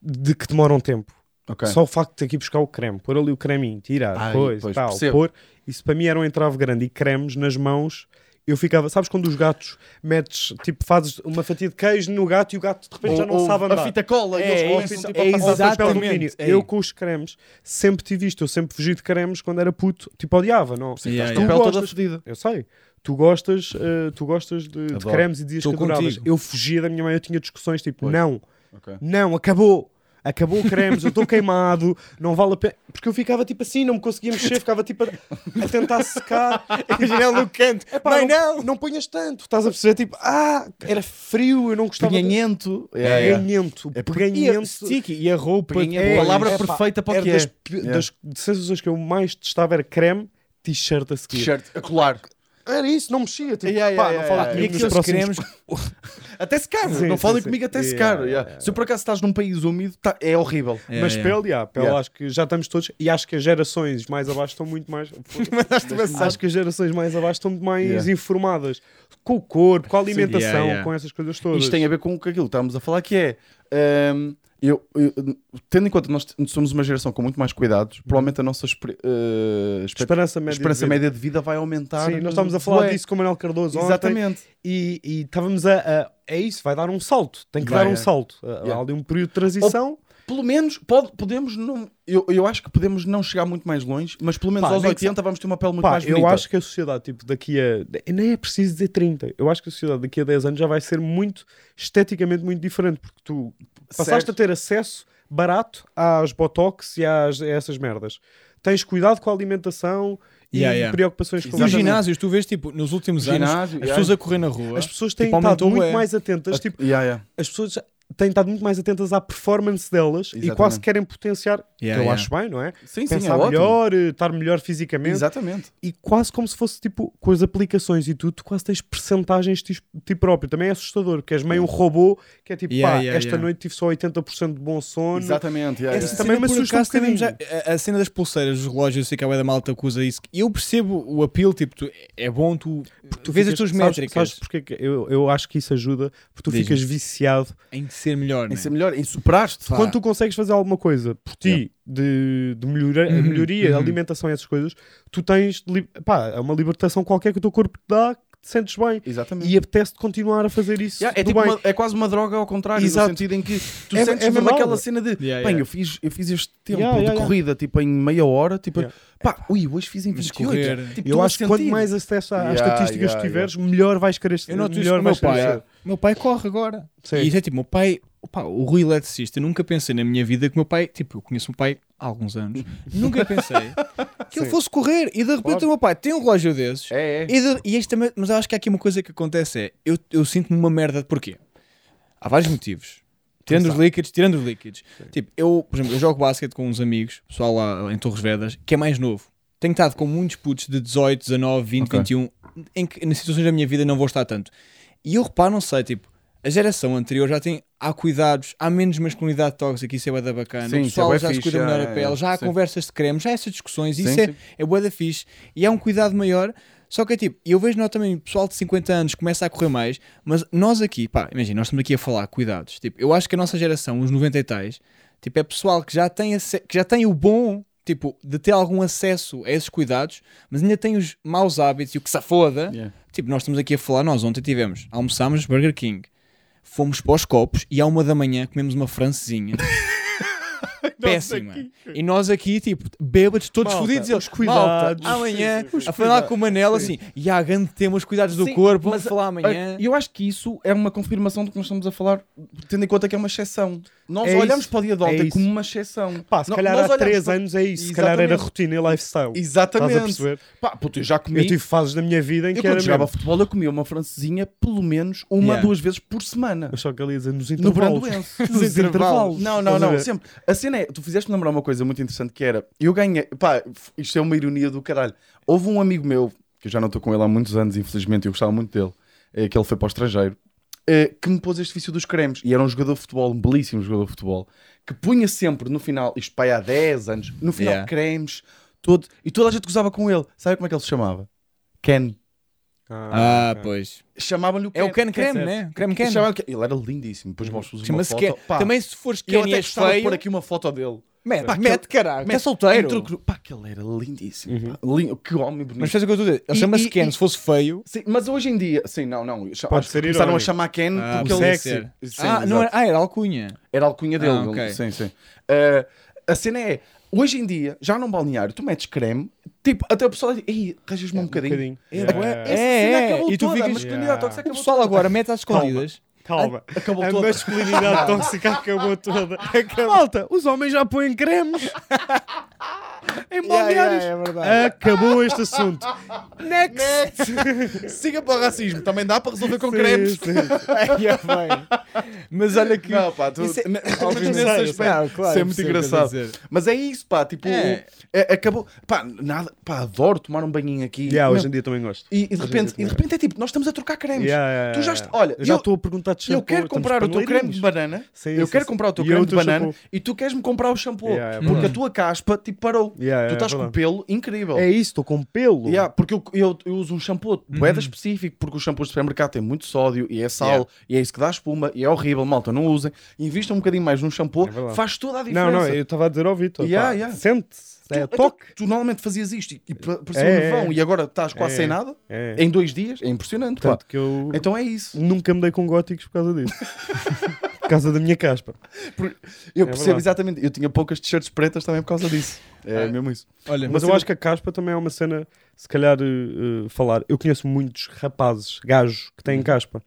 Speaker 3: de que demoram tempo.
Speaker 2: Ok.
Speaker 3: Só o facto de ter que ir buscar o creme, pôr ali o creminho, tirar,
Speaker 2: Ai,
Speaker 3: coisa,
Speaker 2: pois,
Speaker 3: tal,
Speaker 2: percebo.
Speaker 3: pôr. Isso para mim era um entrave grande. E cremes nas mãos, eu ficava, sabes quando os gatos metes, tipo, fazes uma fatia de queijo no gato e o gato de repente já não
Speaker 2: Ou- ou
Speaker 3: sabe andar.
Speaker 2: A fita cola e
Speaker 1: É,
Speaker 2: eles
Speaker 1: é
Speaker 2: começam, tipo,
Speaker 1: é
Speaker 2: a passar
Speaker 3: Ou papel
Speaker 1: exatamente, é.
Speaker 3: Eu com os cremes sempre tive isto, eu sempre fugi de cremes quando era puto, tipo odiava, não?
Speaker 1: Yeah,
Speaker 2: a
Speaker 1: yeah.
Speaker 3: Tu
Speaker 2: pele toda
Speaker 3: gostas-
Speaker 2: fedida.
Speaker 3: Eu sei. Tu gostas, eh, tu gostas de, de cremes e dizias
Speaker 1: Tô
Speaker 3: que adoravas. Eu fugia da minha mãe, eu tinha discussões tipo,
Speaker 2: Pois.
Speaker 3: não,
Speaker 2: Ok.
Speaker 3: não, acabou. Acabou o cremes, eu estou queimado, não vale a pena. Porque eu ficava tipo assim, não me conseguia mexer, ficava tipo a, a tentar secar.
Speaker 1: Imagina ele no canto.
Speaker 3: Epá, não,
Speaker 1: não.
Speaker 3: não ponhas tanto, estás a perceber? Tipo, ah, era frio, eu não gostava. de-
Speaker 2: Peganhento. Yeah, yeah.
Speaker 3: Peganhento,
Speaker 2: É
Speaker 1: E a
Speaker 3: peganhento.
Speaker 1: sticky. E a roupa.
Speaker 2: Peganhento,
Speaker 3: É,
Speaker 2: palavra
Speaker 3: é,
Speaker 2: perfeita para o que
Speaker 3: das,
Speaker 2: é.
Speaker 3: pi-
Speaker 2: Yeah.
Speaker 3: das sensações que eu mais testava era creme, t-shirt a seguir.
Speaker 2: T-shirt, a colar.
Speaker 3: Era isso, não mexia. Tipo,
Speaker 2: Yeah, yeah,
Speaker 3: pá,
Speaker 2: yeah,
Speaker 3: não fala
Speaker 2: yeah,
Speaker 3: comigo
Speaker 1: E
Speaker 3: nos próximos
Speaker 1: cremes.
Speaker 2: Até secar.
Speaker 3: Sim,
Speaker 2: não falem comigo até
Speaker 3: Yeah,
Speaker 2: secar.
Speaker 3: yeah,
Speaker 2: yeah.
Speaker 3: yeah.
Speaker 2: Se por acaso estás num país úmido, tá- é horrível.
Speaker 1: É,
Speaker 3: Mas
Speaker 1: é.
Speaker 3: pele, yeah, pele
Speaker 2: Yeah.
Speaker 3: acho que já estamos todos. E acho que as gerações mais abaixo estão muito mais. acho que as gerações mais abaixo estão muito mais
Speaker 2: Yeah.
Speaker 3: informadas com o corpo, com a alimentação,
Speaker 1: Yeah, yeah.
Speaker 3: com essas coisas todas.
Speaker 2: Isto tem a ver com aquilo que estamos a falar, que é. hum, eu, eu- tendo em conta nós somos uma geração com muito mais cuidados, provavelmente a nossa eh, expect-
Speaker 3: Esperança média.
Speaker 2: esperança
Speaker 3: de vida.
Speaker 2: média de vida vai aumentar.
Speaker 3: Sim, nós estávamos a falar
Speaker 2: Bué.
Speaker 3: disso com o Manuel Cardoso ontem
Speaker 2: Exatamente.
Speaker 3: e, e estávamos a, a- É isso, vai dar um salto. Tem que
Speaker 2: Vai,
Speaker 3: dar um
Speaker 2: é.
Speaker 3: salto. Há
Speaker 2: Yeah.
Speaker 3: ali um período de transição.
Speaker 2: Pelo menos, pode, podemos não. Eu, eu acho que podemos não chegar muito mais longe, mas pelo menos
Speaker 3: Pá,
Speaker 2: aos
Speaker 3: nem que
Speaker 2: 80 vamos ter uma pele muito
Speaker 3: Pá,
Speaker 2: mais
Speaker 3: eu
Speaker 2: bonita.
Speaker 3: acho que a sociedade, tipo, daqui a. Nem é preciso dizer 30. Eu acho que a sociedade daqui a 10 anos já vai ser muito. esteticamente muito diferente. Porque tu passaste
Speaker 2: Certo.
Speaker 3: a ter acesso barato às botox e às, a essas merdas. Tens cuidado com a alimentação e
Speaker 1: Yeah, yeah.
Speaker 3: preocupações com
Speaker 1: E os ginásios, tu vês, tipo, nos últimos anos,
Speaker 2: Ginásio,
Speaker 1: as
Speaker 2: yeah.
Speaker 1: pessoas a correr na rua.
Speaker 3: As pessoas têm
Speaker 1: Tipo,
Speaker 3: estado muito
Speaker 1: bué.
Speaker 3: mais atentas. Tipo,
Speaker 2: Yeah, yeah.
Speaker 3: as pessoas. Têm estado muito mais atentas à performance delas e
Speaker 2: Exatamente.
Speaker 3: quase querem potenciar,
Speaker 1: Yeah,
Speaker 3: que eu
Speaker 1: yeah.
Speaker 3: acho bem, não é?
Speaker 2: Sim, sim, é
Speaker 3: Pensar
Speaker 2: ótimo.
Speaker 3: melhor, eh, estar melhor fisicamente
Speaker 2: Exatamente.
Speaker 3: e quase como se fosse tipo com as aplicações e tudo, tu quase tens percentagens de ti, próprio. Também é assustador, que és meio um robô que é tipo,
Speaker 1: Yeah,
Speaker 3: pá,
Speaker 1: yeah,
Speaker 3: esta
Speaker 1: yeah.
Speaker 3: noite tive só 80% de bom sono.
Speaker 2: Exatamente. yeah,
Speaker 3: Essa
Speaker 2: yeah.
Speaker 3: também me assusta um bocadinho.
Speaker 1: já- a, a cena das pulseiras, dos relógios, eu sei que a da malta que usa isso. E eu percebo o apelo, tipo, tu- é bom tu, tu vês as tuas
Speaker 3: sabes-
Speaker 1: métricas
Speaker 3: Sabes, porquê que eu, eu acho que isso ajuda? Porque tu ficas viciado.
Speaker 1: em ser melhor,
Speaker 2: Em
Speaker 1: né?
Speaker 2: ser melhor, em superaste.
Speaker 1: Pá.
Speaker 3: Quando tu consegues fazer alguma coisa por ti,
Speaker 2: Yeah.
Speaker 3: de, de melhora-
Speaker 1: Uhum,
Speaker 3: melhoria,
Speaker 1: uhum.
Speaker 3: alimentação e essas coisas, tu tens li- pá, é uma libertação qualquer que o teu corpo te dá, que te sentes bem.
Speaker 2: Exatamente.
Speaker 3: E apetece-te continuar a fazer isso.
Speaker 2: Yeah, é, tipo
Speaker 3: bem.
Speaker 2: uma- é quase uma droga ao contrário,
Speaker 3: Exato.
Speaker 2: no sentido em que tu
Speaker 3: É-
Speaker 2: sentes
Speaker 3: é
Speaker 2: mesmo aquela cena de
Speaker 1: Yeah,
Speaker 2: bem,
Speaker 1: yeah.
Speaker 2: eu fiz, eu fiz este tempo
Speaker 3: Yeah,
Speaker 2: de
Speaker 3: yeah, yeah.
Speaker 2: corrida tipo em meia hora, tipo,
Speaker 3: Yeah.
Speaker 2: pá, ui, hoje fiz em
Speaker 1: Mas
Speaker 2: 28.
Speaker 1: correr-
Speaker 2: Tipo,
Speaker 3: Eu acho que quanto mais acesso às
Speaker 2: Yeah,
Speaker 3: estatísticas
Speaker 2: yeah,
Speaker 3: tu tiveres, melhor vais querer
Speaker 1: Eu noto isso
Speaker 3: melhor
Speaker 1: com o meu pai. Meu pai corre agora.
Speaker 3: Sim.
Speaker 1: E isso é tipo, meu pai, opa, o Rui eletricista, nunca pensei na minha vida que meu pai, tipo, eu conheço o meu pai há alguns anos, nunca pensei que ele
Speaker 3: Sim.
Speaker 1: fosse correr. E de repente
Speaker 3: Claro.
Speaker 1: o meu pai tem um relógio desses.
Speaker 2: É, é.
Speaker 1: E, de- e este também, mas eu acho que há aqui uma coisa que acontece é, eu, eu sinto-me uma merda, porquê? Há vários motivos. Tirando os líquidos, tirando os líquidos. Tipo, eu, por exemplo, eu jogo basquete com uns amigos, pessoal lá em Torres Vedras, que é mais novo. Tenho estado com muitos putos de 18, 19, 20,
Speaker 2: Ok.
Speaker 1: 21, em que nas situações da minha vida não vou estar tanto. E eu reparo, não sei, tipo, a geração anterior já tem, há cuidados, há menos masculinidade tóxica, isso é bué da bacana.
Speaker 2: Sim,
Speaker 1: o
Speaker 2: é
Speaker 1: pessoal
Speaker 2: bué
Speaker 1: já se
Speaker 2: fixe,
Speaker 1: cuida melhor
Speaker 2: é,
Speaker 1: a pele,
Speaker 2: é,
Speaker 1: já há
Speaker 2: sim.
Speaker 1: conversas de creme, já há essas discussões,
Speaker 2: Sim,
Speaker 1: isso é, é bué da fixe. E há um cuidado maior, só que é tipo, eu vejo nós também, pessoal de 50 anos começa a correr mais, mas nós aqui, pá, imagina, nós estamos aqui a falar cuidados. Tipo, eu acho que a nossa geração, os 90 e tais, tipo, é pessoal que já tem, que já tem o bom, tipo, de ter algum acesso a esses cuidados, mas ainda tem os maus hábitos e o que se foda.
Speaker 2: Yeah.
Speaker 1: Tipo, nós estamos aqui a falar, nós ontem tivemos, almoçámos Burger King, fomos para os copos e à uma da manhã comemos uma francesinha. Péssima. E nós aqui, tipo, bêbados, todos
Speaker 3: Malta,
Speaker 1: fodidos.
Speaker 3: os
Speaker 1: Eles,
Speaker 3: cuidados.
Speaker 1: malta, amanhã, a falar com o Manel assim, e há grande tema os cuidados do
Speaker 2: Sim,
Speaker 1: corpo, vamos
Speaker 2: mas,
Speaker 1: falar amanhã.
Speaker 2: E eu acho que isso é uma confirmação do que nós estamos a falar, tendo em conta que é uma exceção. Nós
Speaker 3: É
Speaker 2: olhamos
Speaker 3: isso,
Speaker 2: para o dia de
Speaker 3: é
Speaker 2: ontem
Speaker 3: isso.
Speaker 2: como uma exceção.
Speaker 3: Pá, se
Speaker 2: No-
Speaker 3: calhar há
Speaker 2: olhamos
Speaker 3: 3
Speaker 2: para-
Speaker 3: anos é isso. Se calhar era
Speaker 2: Exatamente.
Speaker 3: rotina e lifestyle.
Speaker 2: Exatamente.
Speaker 3: Estás a perceber?
Speaker 2: Pá, puto, eu já comi.
Speaker 3: Eu tive fases da minha vida em
Speaker 2: eu
Speaker 3: que era
Speaker 2: quando jogava
Speaker 3: mesmo.
Speaker 2: futebol, eu comia uma francesinha pelo menos uma,
Speaker 1: Yeah.
Speaker 2: duas vezes por semana.
Speaker 3: Mas só que ali ia dizer nos
Speaker 2: No
Speaker 3: intervalos.
Speaker 2: Brandoense.
Speaker 3: Nos intervalos.
Speaker 2: Não, não, não. Sempre. A cena é, tu fizeste-me lembrar uma coisa muito interessante que era, eu ganhei, pá, isto é uma ironia do caralho. Houve um amigo meu, que eu já não estou com ele há muitos anos, infelizmente, eu gostava muito dele, eh, que ele foi para o estrangeiro, eh, que me pôs este vício dos cremes. E era um jogador de futebol, um belíssimo jogador de futebol, que punha sempre no final, isto pai há 10 anos, no final
Speaker 1: Yeah.
Speaker 2: cremes, todo, e toda a gente gozava com ele. Sabe como é que ele se chamava? Ken.
Speaker 1: Ah,
Speaker 3: ok.
Speaker 1: pois.
Speaker 2: Chamavam-lhe o Ken.
Speaker 1: É o Ken Creme,
Speaker 2: certo.
Speaker 1: né? Creme Ken.
Speaker 2: Chamavam-lhe Ken. Ele era lindíssimo. Depois mostro-vos uma
Speaker 1: Chama-se
Speaker 2: foto.
Speaker 1: Ken.
Speaker 2: Pá,
Speaker 1: Também se fores Ken e
Speaker 2: até
Speaker 1: és feio,
Speaker 2: pôr aqui uma foto dele.
Speaker 1: mete,
Speaker 2: Pá,
Speaker 1: mete,
Speaker 2: aquele-
Speaker 1: caralho.
Speaker 2: Mete
Speaker 1: É solteiro.
Speaker 2: cru- Pá, que ele era lindíssimo.
Speaker 3: Uhum.
Speaker 2: pá. Lin- Que homem bonito.
Speaker 1: Mas faz o que eu estou a dizer. Ele chama-se Ken.
Speaker 2: e-
Speaker 1: Se fosse feio,
Speaker 2: Sim, mas hoje em dia, sim, não, não.
Speaker 3: Pode ser
Speaker 2: começaram a chamar Ken
Speaker 1: Ah,
Speaker 2: porque ele
Speaker 3: sexy.
Speaker 2: Sim,
Speaker 1: ah, não era, ah, era alcunha.
Speaker 2: era alcunha dele.
Speaker 1: Ah,
Speaker 2: ele-
Speaker 1: ok.
Speaker 2: Sim, sim. Ah, a cena é, hoje em dia, já num balneário, tu metes creme, tipo, até o pessoal diz, ei, arranjas-me um bocadinho.
Speaker 1: É,
Speaker 3: Yeah.
Speaker 1: é, é.
Speaker 2: acabou
Speaker 1: E tu
Speaker 2: toda,
Speaker 1: ficas-
Speaker 2: a masculinidade
Speaker 3: Yeah.
Speaker 2: tóxica
Speaker 1: O
Speaker 2: acabou
Speaker 1: pessoal
Speaker 2: toda.
Speaker 1: agora mete às escondidas.
Speaker 3: Calma.
Speaker 2: Acabou
Speaker 3: A
Speaker 2: toda.
Speaker 3: masculinidade tóxica acabou toda. Malta, os homens já põem cremes. em balneários.
Speaker 1: é verdade.
Speaker 3: Acabou este assunto.
Speaker 2: Next! Siga para o racismo, também dá para resolver com
Speaker 3: Sim,
Speaker 2: cremes.
Speaker 3: sim.
Speaker 1: É, bem. Mas olha que.
Speaker 2: Não, pá, tu,
Speaker 1: Isso é-
Speaker 2: nesse aspecto,
Speaker 1: Não, claro,
Speaker 2: isso é muito
Speaker 1: percebo o que
Speaker 2: engraçado.
Speaker 1: estás a dizer.
Speaker 2: Mas é isso, pá, tipo,
Speaker 1: É.
Speaker 2: é- acabou, pá, nada, pá, adoro tomar um banhinho aqui.
Speaker 3: Yeah, hoje em dia também gosto.
Speaker 2: e, e de repente, e de repente é tipo, nós estamos a trocar cremes.
Speaker 3: Yeah, yeah,
Speaker 2: Tu já
Speaker 3: yeah.
Speaker 2: est- olha,
Speaker 3: eu já
Speaker 2: eu-
Speaker 3: estou a perguntar de shampoo.
Speaker 2: Eu quero
Speaker 3: estamos
Speaker 2: comprar o teu creme de banana,
Speaker 3: Sim,
Speaker 2: eu
Speaker 3: sim,
Speaker 2: quero
Speaker 3: sim.
Speaker 2: comprar o teu
Speaker 3: E
Speaker 2: creme de
Speaker 3: o teu
Speaker 2: banana
Speaker 3: shampoo.
Speaker 2: e tu queres-me comprar o shampoo.
Speaker 3: Yeah, é
Speaker 2: porque
Speaker 3: verdade.
Speaker 2: a tua caspa tipo parou.
Speaker 3: Yeah, é
Speaker 2: tu estás com
Speaker 3: verdade.
Speaker 2: pelo incrível.
Speaker 3: É isso, estou com pelo.
Speaker 2: Yeah, porque eu, eu, eu uso um shampoo boeda específico, porque os shampoos de supermercado têm muito sódio e é sal, e é isso que dá espuma, e é horrível, malta, não usem. Invistam um bocadinho mais num shampoo,
Speaker 3: É
Speaker 2: faz toda a diferença.
Speaker 3: Não, não, eu estava a dizer ao Vitor. Sente-se.
Speaker 2: Tu,
Speaker 3: É
Speaker 2: então,
Speaker 3: toque.
Speaker 2: tu normalmente fazias isto e, e pa- parecia
Speaker 3: É,
Speaker 2: um
Speaker 3: é,
Speaker 2: nevão
Speaker 3: é.
Speaker 2: e agora estás quase
Speaker 3: É,
Speaker 2: sem nada
Speaker 3: É.
Speaker 2: em dois dias, é impressionante. Então é isso.
Speaker 3: nunca me dei com góticos por causa disso. por causa da minha caspa.
Speaker 2: Eu
Speaker 3: É
Speaker 2: percebo
Speaker 3: verdade.
Speaker 2: exatamente. Eu tinha poucas t-shirts pretas também por causa disso. É
Speaker 1: Ah.
Speaker 2: mesmo isso.
Speaker 1: Olha,
Speaker 3: Mas eu acho que a caspa também é uma cena, se calhar, eh, eh, falar. Eu conheço muitos rapazes, gajos, que têm caspa.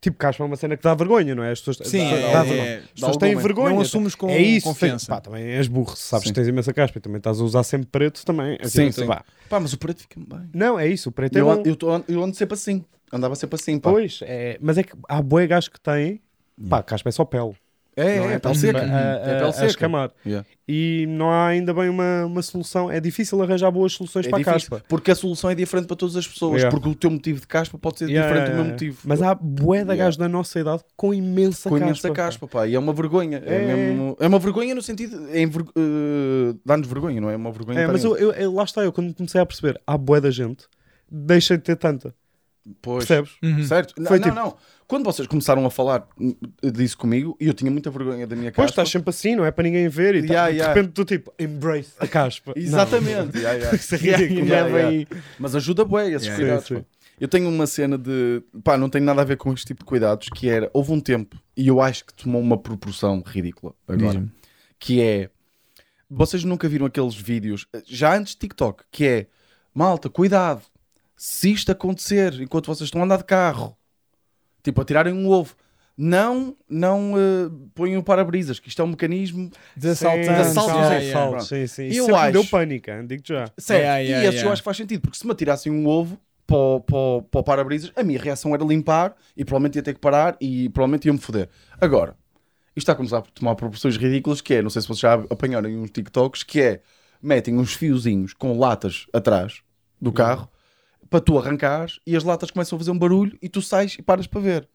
Speaker 3: Tipo, caspa é uma cena que dá vergonha, não é? As pessoas,
Speaker 1: Sim,
Speaker 3: dá,
Speaker 1: é-
Speaker 3: dá
Speaker 1: é-
Speaker 3: vergonha.
Speaker 1: é-
Speaker 3: As pessoas têm
Speaker 2: alguma-
Speaker 3: vergonha.
Speaker 1: não assumes com
Speaker 3: é isso,
Speaker 1: confiança.
Speaker 3: Pá, também és burro, sabes
Speaker 2: Sim.
Speaker 3: que tens imensa caspa e também estás a usar sempre preto também.
Speaker 2: Sim,
Speaker 3: Assim,
Speaker 2: sim.
Speaker 3: pá.
Speaker 2: Pá, mas o preto fica-me bem.
Speaker 3: Não, é isso, o preto é
Speaker 2: Eu,
Speaker 3: bom.
Speaker 2: an- eu, tô- eu ando sempre assim. Andava sempre assim, pá.
Speaker 3: Pois, é, mas é que há boi gajos que têm Pá, caspa é só pele.
Speaker 2: É,
Speaker 3: não
Speaker 2: é,
Speaker 3: é?
Speaker 2: pele seca.
Speaker 3: sempre a,
Speaker 2: É
Speaker 3: a,
Speaker 2: pele
Speaker 3: a
Speaker 2: seca.
Speaker 3: escamar.
Speaker 2: Yeah.
Speaker 3: E não há ainda bem uma, uma solução. É difícil arranjar boas soluções
Speaker 2: É
Speaker 3: para a caspa.
Speaker 2: Porque a solução é diferente para todas as pessoas.
Speaker 3: Yeah.
Speaker 2: Porque o teu motivo de caspa pode ser
Speaker 3: Yeah,
Speaker 2: diferente do meu
Speaker 3: yeah.
Speaker 2: motivo.
Speaker 3: Mas há bué de
Speaker 2: Yeah.
Speaker 3: gajos da nossa idade com imensa
Speaker 2: com
Speaker 3: caspa.
Speaker 2: imensa caspa, pá. E é uma vergonha. É,
Speaker 3: É.
Speaker 2: mesmo- é uma vergonha no sentido. É enver- eh, Dá-nos vergonha, não é? É uma vergonha.
Speaker 3: É, mas eu, eu- lá está eu, quando comecei a perceber, há bué da gente, deixei de ter tanta.
Speaker 2: Pois.
Speaker 3: Percebes?
Speaker 1: Uhum.
Speaker 2: Certo? Não,
Speaker 3: Foi
Speaker 2: não,
Speaker 3: tipo-
Speaker 2: não. Quando vocês começaram a falar disso comigo, e eu tinha muita vergonha da minha
Speaker 3: Pois
Speaker 2: caspa.
Speaker 3: estás sempre assim, não é para ninguém ver e
Speaker 2: Yeah,
Speaker 3: de
Speaker 2: yeah.
Speaker 3: repente tu tipo, embrace a caspa.
Speaker 2: Exatamente. Yeah, yeah.
Speaker 3: Isso é ridículo.
Speaker 2: Yeah. Mas ajuda bué esses
Speaker 1: Yeah.
Speaker 2: cuidados.
Speaker 3: Sim, sim.
Speaker 2: Eu tenho uma cena de. Pá, não tem nada a ver com este tipo de cuidados, que era. Houve um tempo, e eu acho que tomou uma proporção ridícula agora, que é. Vocês nunca viram aqueles vídeos, já antes de TikTok, que é. Malta, cuidado. Se isto acontecer enquanto vocês estão a andar de carro, tipo a tirarem um ovo, não, não eh, ponham o para-brisas, que isto é um mecanismo
Speaker 1: De assaltantes.
Speaker 2: de assaltos,
Speaker 1: yeah,
Speaker 2: é.
Speaker 3: Sim, sim.
Speaker 2: Eu acho-
Speaker 3: deu pânico, digo já.
Speaker 2: Certo.
Speaker 1: Yeah,
Speaker 2: e
Speaker 1: yeah,
Speaker 2: esses eu
Speaker 1: yeah.
Speaker 2: acho que faz sentido, porque se me atirassem um ovo para, o- para, o- para o para-brisas, a minha reação era limpar e provavelmente ia ter que parar e provavelmente ia-me foder. Agora, isto está a começar a tomar proporções ridículas, que é, não sei se vocês já apanharam em uns TikToks, que é, metem uns fiozinhos com latas atrás do carro para tu arrancares e as latas começam a fazer um barulho e tu sais e paras para ver.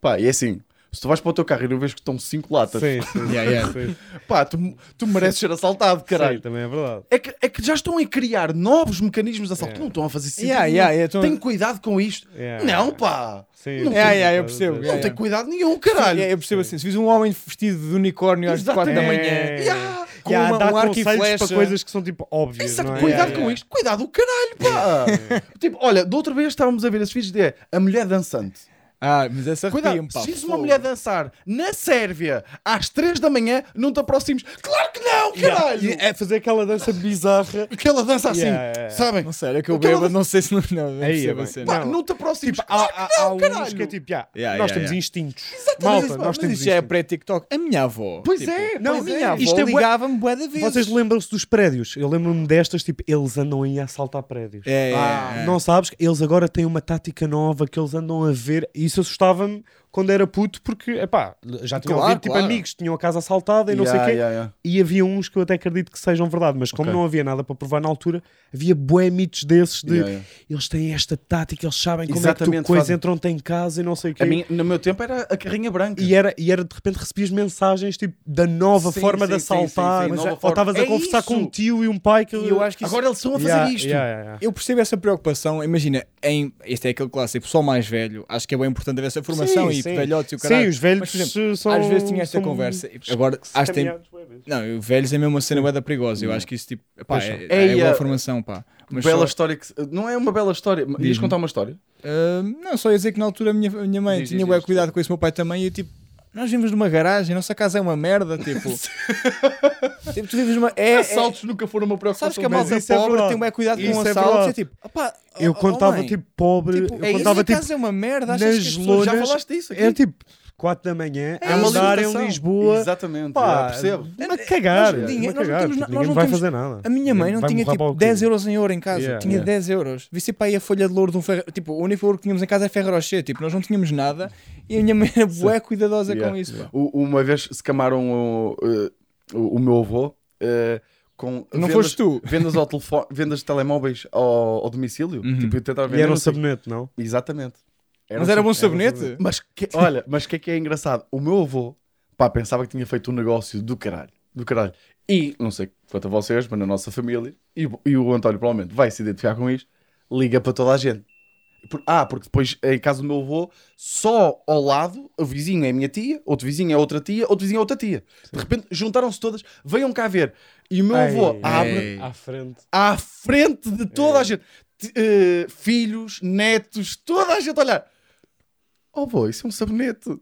Speaker 2: Pá, e é assim, se tu vais para o teu carro e não vês que estão cinco latas,
Speaker 3: Sim, sim.
Speaker 1: Yeah, yeah.
Speaker 3: sim.
Speaker 2: pá, tu, tu mereces ser assaltado, caralho.
Speaker 3: Sim, também é verdade.
Speaker 2: É que, é que já estão a criar novos mecanismos de assalto.
Speaker 3: É.
Speaker 2: Não estão a fazer sentido.
Speaker 1: Yeah, yeah, yeah,
Speaker 2: Tem cuidado com isto.
Speaker 3: Yeah.
Speaker 2: Não, pá.
Speaker 3: Sim,
Speaker 2: Não
Speaker 1: Yeah, yeah, eu percebo, yeah.
Speaker 2: Não tem cuidado nenhum, caralho.
Speaker 1: Eu percebo assim, se vis um homem vestido de unicórnio às 4 da manhã.
Speaker 2: Yeah.
Speaker 1: Com
Speaker 3: Yeah,
Speaker 1: uma, um arco e flecha,
Speaker 3: para coisas que são tipo óbvias.
Speaker 2: Exato,
Speaker 3: é?
Speaker 2: cuidado
Speaker 1: Yeah,
Speaker 2: com
Speaker 1: yeah.
Speaker 2: isto. Cuidado o caralho, pá. tipo, olha, da outra vez estávamos a ver esses vídeos de a mulher dançante.
Speaker 1: Ah, mas essa
Speaker 2: Cuidado,
Speaker 1: arrepia-me, pá.
Speaker 2: se uma mulher dançar na Sérvia às 3 da manhã, não te aproximes. Claro que não, caralho.
Speaker 3: E É fazer aquela dança bizarra.
Speaker 2: Aquela dança assim,
Speaker 3: Yeah, yeah, yeah.
Speaker 2: sabem?
Speaker 1: Não sei, é que eu
Speaker 2: Aquela
Speaker 1: bebo,
Speaker 2: dança-
Speaker 1: não sei se não, não, não
Speaker 3: Aí, é
Speaker 1: a
Speaker 3: bem.
Speaker 1: cena.
Speaker 2: Pá,
Speaker 3: Não.
Speaker 2: não te aproximes.
Speaker 3: Tipo,
Speaker 2: Claro
Speaker 3: há, há,
Speaker 2: que
Speaker 3: há
Speaker 2: não,
Speaker 3: uns
Speaker 2: caralho.
Speaker 3: que é tipo, yeah,
Speaker 1: Yeah,
Speaker 3: nós
Speaker 1: yeah,
Speaker 3: temos
Speaker 1: yeah.
Speaker 3: instintos.
Speaker 2: Exatamente,
Speaker 3: Malta, nós
Speaker 1: Mas
Speaker 3: temos
Speaker 1: isso já é pré-TikTok. A minha avó.
Speaker 2: Pois
Speaker 1: tipo,
Speaker 2: é,
Speaker 1: Não, a
Speaker 2: pois
Speaker 1: minha
Speaker 2: é.
Speaker 1: avó
Speaker 3: Isto é
Speaker 1: ligava-me bué da vezes.
Speaker 3: Vocês lembram-se dos prédios? Eu lembro-me destas, tipo, eles andam aí a assaltar prédios.
Speaker 1: É, é,
Speaker 2: Ah,
Speaker 1: é.
Speaker 3: Não sabes? Eles agora têm uma tática nova que eles andam a ver. E isso assustava-me quando era puto, porque, epá, já tinham
Speaker 1: Claro,
Speaker 3: tipo,
Speaker 1: claro.
Speaker 3: amigos que tinham a casa assaltada e não sei o quê.
Speaker 2: yeah, yeah.
Speaker 3: E havia uns que eu até acredito que sejam verdade, mas como
Speaker 2: Ok.
Speaker 3: não havia nada para provar na altura, havia bué mitos desses de
Speaker 2: Yeah, yeah.
Speaker 3: eles têm esta tática, eles sabem como é que tu coisa entram-te em casa e não sei o quê.
Speaker 2: A minha- no meu tempo era a carrinha branca.
Speaker 3: E era, e era de repente recebias mensagens tipo da nova
Speaker 2: Sim,
Speaker 3: forma de
Speaker 2: sim, sim,
Speaker 3: assaltar,
Speaker 2: sim, sim,
Speaker 3: mas
Speaker 2: nova
Speaker 3: ou estavas a
Speaker 2: É
Speaker 3: conversar
Speaker 2: isso.
Speaker 3: com um tio e um pai que
Speaker 1: eu acho que isso-
Speaker 2: Agora eles estão a fazer
Speaker 3: Yeah,
Speaker 2: isto.
Speaker 3: yeah, yeah, yeah.
Speaker 1: Eu percebo essa preocupação. Imagina, em, este é aquele clássico, pessoal mais velho, acho que é bem importante haver essa formação
Speaker 3: Sim,
Speaker 1: e
Speaker 3: sim.
Speaker 1: velhotes e o caralho.
Speaker 3: Sim, os velhos
Speaker 1: Mas, exemplo,
Speaker 3: são,
Speaker 1: às vezes tinha esta conversa. Agora, acho que tem. Não, velhos é mesmo uma cena da perigosa. Eu acho que isso tipo, pá, é, é,
Speaker 2: Ei,
Speaker 1: boa
Speaker 2: a-
Speaker 1: formação, pá. Mas
Speaker 2: bela
Speaker 1: só-
Speaker 2: história que. Não é uma bela história. Ias contar uma história?
Speaker 1: Ah, não, só ia dizer que na altura a minha, a minha mãe
Speaker 2: Diz,
Speaker 1: tinha
Speaker 2: diz.
Speaker 1: cuidado com isso, meu pai também, e eu tipo, nós vivemos numa garagem, nossa casa é uma merda, tipo. tipo tu vives numa. É, é,
Speaker 2: Assaltos nunca foram uma preocupação.
Speaker 1: sabes que a
Speaker 3: mas
Speaker 1: malta
Speaker 3: isso é
Speaker 1: pobre
Speaker 3: verdade.
Speaker 1: tem bué cuidado
Speaker 3: Isso
Speaker 1: com
Speaker 3: é
Speaker 1: assaltos, é tipo, opá,
Speaker 3: Eu
Speaker 1: oh,
Speaker 3: quando
Speaker 1: oh,
Speaker 3: tipo pobre,
Speaker 1: tipo,
Speaker 3: eu
Speaker 1: é,
Speaker 3: quando
Speaker 1: isso
Speaker 3: tipo
Speaker 1: casa é uma merda, achas
Speaker 3: nas
Speaker 1: que as pessoas-
Speaker 3: lonas,
Speaker 2: Já falaste disso aqui?
Speaker 3: era tipo 4 da manhã
Speaker 1: É
Speaker 3: a
Speaker 1: uma
Speaker 3: andar em. Lisboa.
Speaker 2: Exatamente.
Speaker 3: Pá,
Speaker 2: percebo.
Speaker 3: a cagar,
Speaker 1: Nós- dinheiro- nós não temos- nós não
Speaker 3: vai
Speaker 1: temos-
Speaker 3: fazer nada.
Speaker 1: A minha mãe não
Speaker 3: vai
Speaker 1: tinha
Speaker 3: para
Speaker 1: tipo
Speaker 3: o
Speaker 1: 10
Speaker 3: quê?
Speaker 1: euros em ouro em casa,
Speaker 3: Yeah,
Speaker 1: tinha
Speaker 3: yeah.
Speaker 1: 10 euros. Vi sempre aí a folha de louro de um ferro. Tipo, o único ouro que tínhamos em casa é ferro rocher. Tipo, nós não tínhamos nada e a minha mãe era bué cuidadosa
Speaker 2: Yeah.
Speaker 1: com isso.
Speaker 2: U- Uma vez se camaram o, eh, o, o meu avô eh, com.
Speaker 1: Não
Speaker 2: vendas-
Speaker 1: foste tu?
Speaker 2: Vendas, ao telefone, vendas de telemóveis ao, ao domicílio.
Speaker 1: Uhum.
Speaker 2: Tipo, tentar
Speaker 3: E era um sabonete, não?
Speaker 2: Exatamente.
Speaker 1: Mas
Speaker 2: um
Speaker 1: era bom
Speaker 2: sabonete.
Speaker 1: sabonete?
Speaker 2: Mas que- olha, mas o que é que é engraçado? O meu avô, pá, pensava que tinha feito um negócio do caralho. Do caralho. E, não sei quanto a vocês, mas na nossa família, e, o- e o António provavelmente vai se identificar com isto, liga para toda a gente. Por- ah, porque depois, em casa do meu avô, só ao lado, o vizinho é a minha tia, outro vizinho é outra tia, outro vizinho é outra tia. De repente, juntaram-se todas, venham cá ver. E o meu avô
Speaker 3: Ei,
Speaker 2: abre
Speaker 1: ei.
Speaker 3: À frente.
Speaker 2: à frente de toda a gente. T- eh, filhos, netos, toda a gente a olhar. Oh, vô, isso é um sabonete.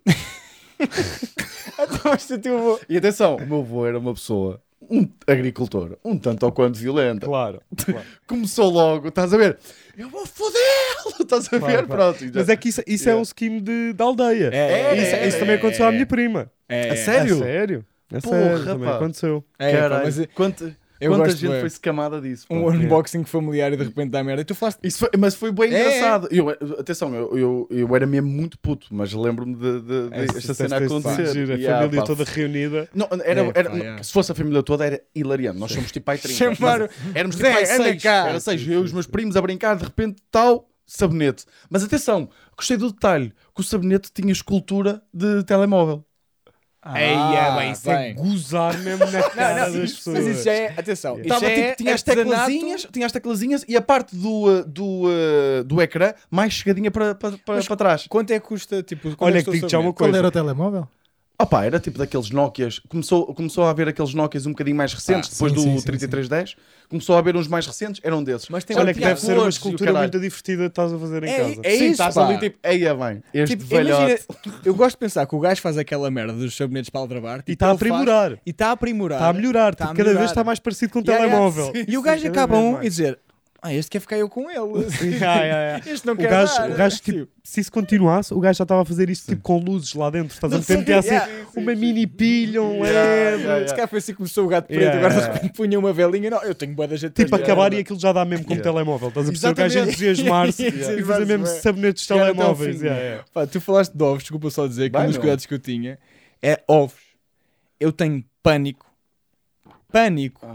Speaker 2: E atenção, o meu avô era uma pessoa, um agricultor, um tanto ou quanto violenta.
Speaker 3: Claro. claro.
Speaker 2: Começou logo, estás a ver? Eu vou fodê-lo, estás a ver?
Speaker 3: Claro, claro.
Speaker 2: Pronto. já-
Speaker 3: Mas é que isso, isso é um scheme de, de aldeia.
Speaker 1: É,
Speaker 3: isso
Speaker 2: é,
Speaker 3: isso
Speaker 2: é,
Speaker 3: também
Speaker 1: é,
Speaker 3: aconteceu à
Speaker 1: é.
Speaker 3: minha prima.
Speaker 1: É,
Speaker 2: A sério?
Speaker 3: A sério? A
Speaker 2: Porra,
Speaker 3: sério, também
Speaker 2: pá.
Speaker 3: aconteceu.
Speaker 1: É,
Speaker 2: Caralho,
Speaker 1: mas
Speaker 2: quanto-
Speaker 1: Eu
Speaker 2: Quanta gente foi escamada disso.
Speaker 1: Um unboxing familiar e de repente dá merda. E tu falaste.
Speaker 2: Isso foi- mas foi bem
Speaker 1: É,
Speaker 2: engraçado. Eu, atenção, eu, eu, eu era mesmo muito puto, mas lembro-me de, de- de
Speaker 3: Esta-
Speaker 2: esta cena acontecer.
Speaker 3: gira, A
Speaker 2: Yeah,
Speaker 3: família
Speaker 2: pá,
Speaker 3: toda reunida.
Speaker 2: Não, era,
Speaker 1: É,
Speaker 2: era-
Speaker 1: pá, yeah.
Speaker 2: Se fosse a família toda, era hilariante. Nós somos tipo pai 30.
Speaker 1: Chamaram-
Speaker 2: Éramos tipo pai
Speaker 1: anda
Speaker 2: 6.
Speaker 1: cá.
Speaker 2: Era 6. Eu e os meus primos a brincar, de repente, tal, sabonete. Mas atenção, gostei do detalhe: que o sabonete tinha escultura de telemóvel.
Speaker 3: Eia, bem, isso é
Speaker 1: bem.
Speaker 3: gozar mesmo na cara das pessoas.
Speaker 1: Mas isso já é. Atenção. Isso
Speaker 2: Tava,
Speaker 1: já é
Speaker 2: tipo, tinha, as teclazinhas, tinha as teclazinhas e a parte do, uh, do, uh, do ecrã mais chegadinha para, para, para, trás.
Speaker 1: Quanto é que custa? Tipo,
Speaker 3: Olha
Speaker 1: é
Speaker 3: que digo já uma
Speaker 4: Qual
Speaker 3: coisa.
Speaker 4: era o telemóvel?
Speaker 2: Pá, era tipo daqueles Nokias. Começou, começou a haver aqueles Nokias um bocadinho mais recentes,
Speaker 1: Ah,
Speaker 2: depois
Speaker 4: sim,
Speaker 2: do
Speaker 4: sim, sim,
Speaker 2: 3310. Começou a haver uns mais recentes, eram desses.
Speaker 1: Mas tem
Speaker 3: Olha
Speaker 1: que
Speaker 3: deve ser uma escultura muito divertida que estás a fazer em
Speaker 1: É-
Speaker 3: casa.
Speaker 1: é
Speaker 2: Sim,
Speaker 1: isso,
Speaker 2: estás
Speaker 1: pá.
Speaker 2: ali tipo, eia bem, este
Speaker 1: Tipo,
Speaker 2: velhote.
Speaker 1: imagina, eu gosto de pensar que o gajo faz aquela merda dos sabonetes para aldrabar tipo,
Speaker 3: E está a
Speaker 1: ele faz-
Speaker 3: aprimorar.
Speaker 1: E está a aprimorar.
Speaker 3: Está a melhorar.
Speaker 1: Tá a
Speaker 3: tipo, cada
Speaker 1: melhorar.
Speaker 3: vez está mais parecido com um
Speaker 1: Yeah, yeah,
Speaker 3: telemóvel.
Speaker 1: sim. E o gajo
Speaker 3: Sim,
Speaker 1: acaba um
Speaker 3: mais.
Speaker 1: e dizer: Ah, este quer ficar eu com ele.
Speaker 3: Yeah, yeah.
Speaker 1: Este não
Speaker 3: O
Speaker 1: quer
Speaker 3: gajo,
Speaker 1: dar.
Speaker 3: o gajo, tipo, se isso continuasse, o gajo já estava a fazer isto tipo com luzes lá dentro. Estás a
Speaker 1: sei,
Speaker 3: meter assim
Speaker 1: yeah.
Speaker 3: uma mini pilha, um LED.
Speaker 2: Yeah, yeah, yeah.
Speaker 1: Se calhar foi assim que começou o gato preto,
Speaker 3: Yeah,
Speaker 1: agora de repente punha uma velinha. Não, eu tenho boa da gente.
Speaker 3: Tipo, acabar e aquilo já dá mesmo como
Speaker 2: Yeah.
Speaker 3: telemóvel. Estás a perceber? O gajo
Speaker 1: Exatamente.
Speaker 3: entusiasmar-se
Speaker 1: Yeah.
Speaker 3: e fazer mesmo sabonetes de telemóveis.
Speaker 1: fim.
Speaker 3: Yeah, yeah.
Speaker 1: Pá, tu falaste de ovos, desculpa só dizer que
Speaker 2: Vai,
Speaker 1: um dos cuidados que eu tinha é ovos. Eu tenho pânico. Pânico.